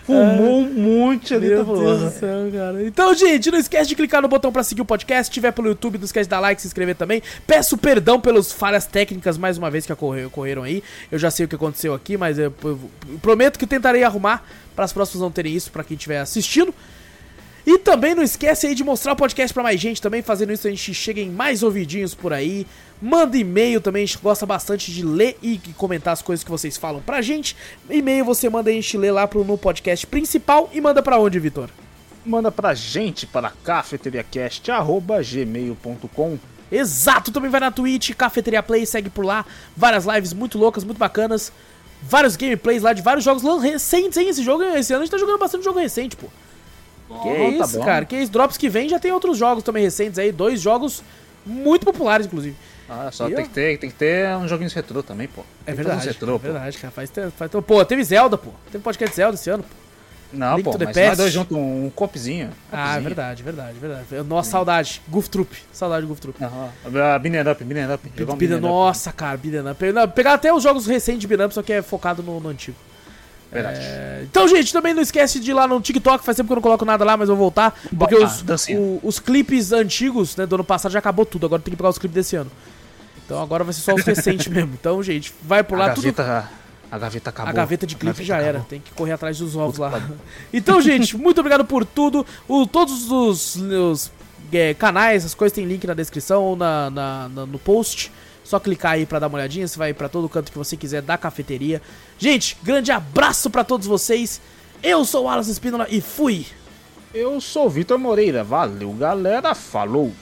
Fumou um monte ali, Meu tá Deus do céu, cara. Então, gente, não esquece de clicar no botão pra seguir o podcast. Se tiver pelo YouTube, não esquece de dar like, se inscrever também. Peço perdão pelas falhas técnicas mais uma vez que ocorreram aí. Eu já sei o que aconteceu aqui, mas eu, eu prometo que tentarei arrumar para as próximas não terem isso para quem estiver assistindo. E também não esquece aí de mostrar o podcast para mais gente também, fazendo isso a gente chega em mais ouvidinhos por aí. Manda e-mail também, a gente gosta bastante de ler e comentar as coisas que vocês falam pra gente. E-mail você manda a gente ler lá pro, no podcast principal e manda para onde, Vitor? Manda pra gente para cafeteriacast.gmail.com Exato, também vai na Twitch, Cafeteria Play, segue por lá. Várias lives muito loucas, muito bacanas. Vários gameplays lá de vários jogos recentes, hein? Esse jogo, esse ano a gente tá jogando bastante jogo recente, pô. Que tá isso, cara. Que isso, drops que vem já tem outros jogos também recentes aí. Dois jogos muito populares, inclusive. Ah, só tem que, ter, tem que ter um joguinho retrô também, pô. É verdade. Retrô, é verdade, cara. Faz, faz, pô, teve Zelda, pô. Teve podcast Zelda esse ano, pô. Não, Link pô, mas nós dois juntos, um, um copzinho. Ah, é verdade, verdade, verdade. Nossa, saudade. Goof Troop. Saudade de Goof Troop. Aham. Beat'em Up, Up. Nossa, cara, Beat'em Up. Pegar até os jogos recentes de Beat'em Up, só que é focado no, no antigo. Verdade. É... Então, gente, também não esquece de ir lá no TikTok. Faz tempo que eu não coloco nada lá, mas eu vou voltar. Porque ah, os, o, os clipes antigos, né, do ano passado já acabou tudo. Agora tem que pegar os clipes desse ano. Então agora vai ser só os recentes mesmo. Então, gente, vai por lá. A gaveta, tudo... a gaveta acabou. A gaveta de clipe já acabou. era. Tem que correr atrás dos ovos lá. Então, gente, muito obrigado por tudo. O, todos os, os é, canais, as coisas tem link na descrição ou na, na, na, no post. Só clicar aí para dar uma olhadinha, você vai para todo canto que você quiser da cafeteria. Gente, grande abraço para todos vocês. Eu sou o Alas Espínola e fui. Eu sou o Vitor Moreira. Valeu, galera. Falou.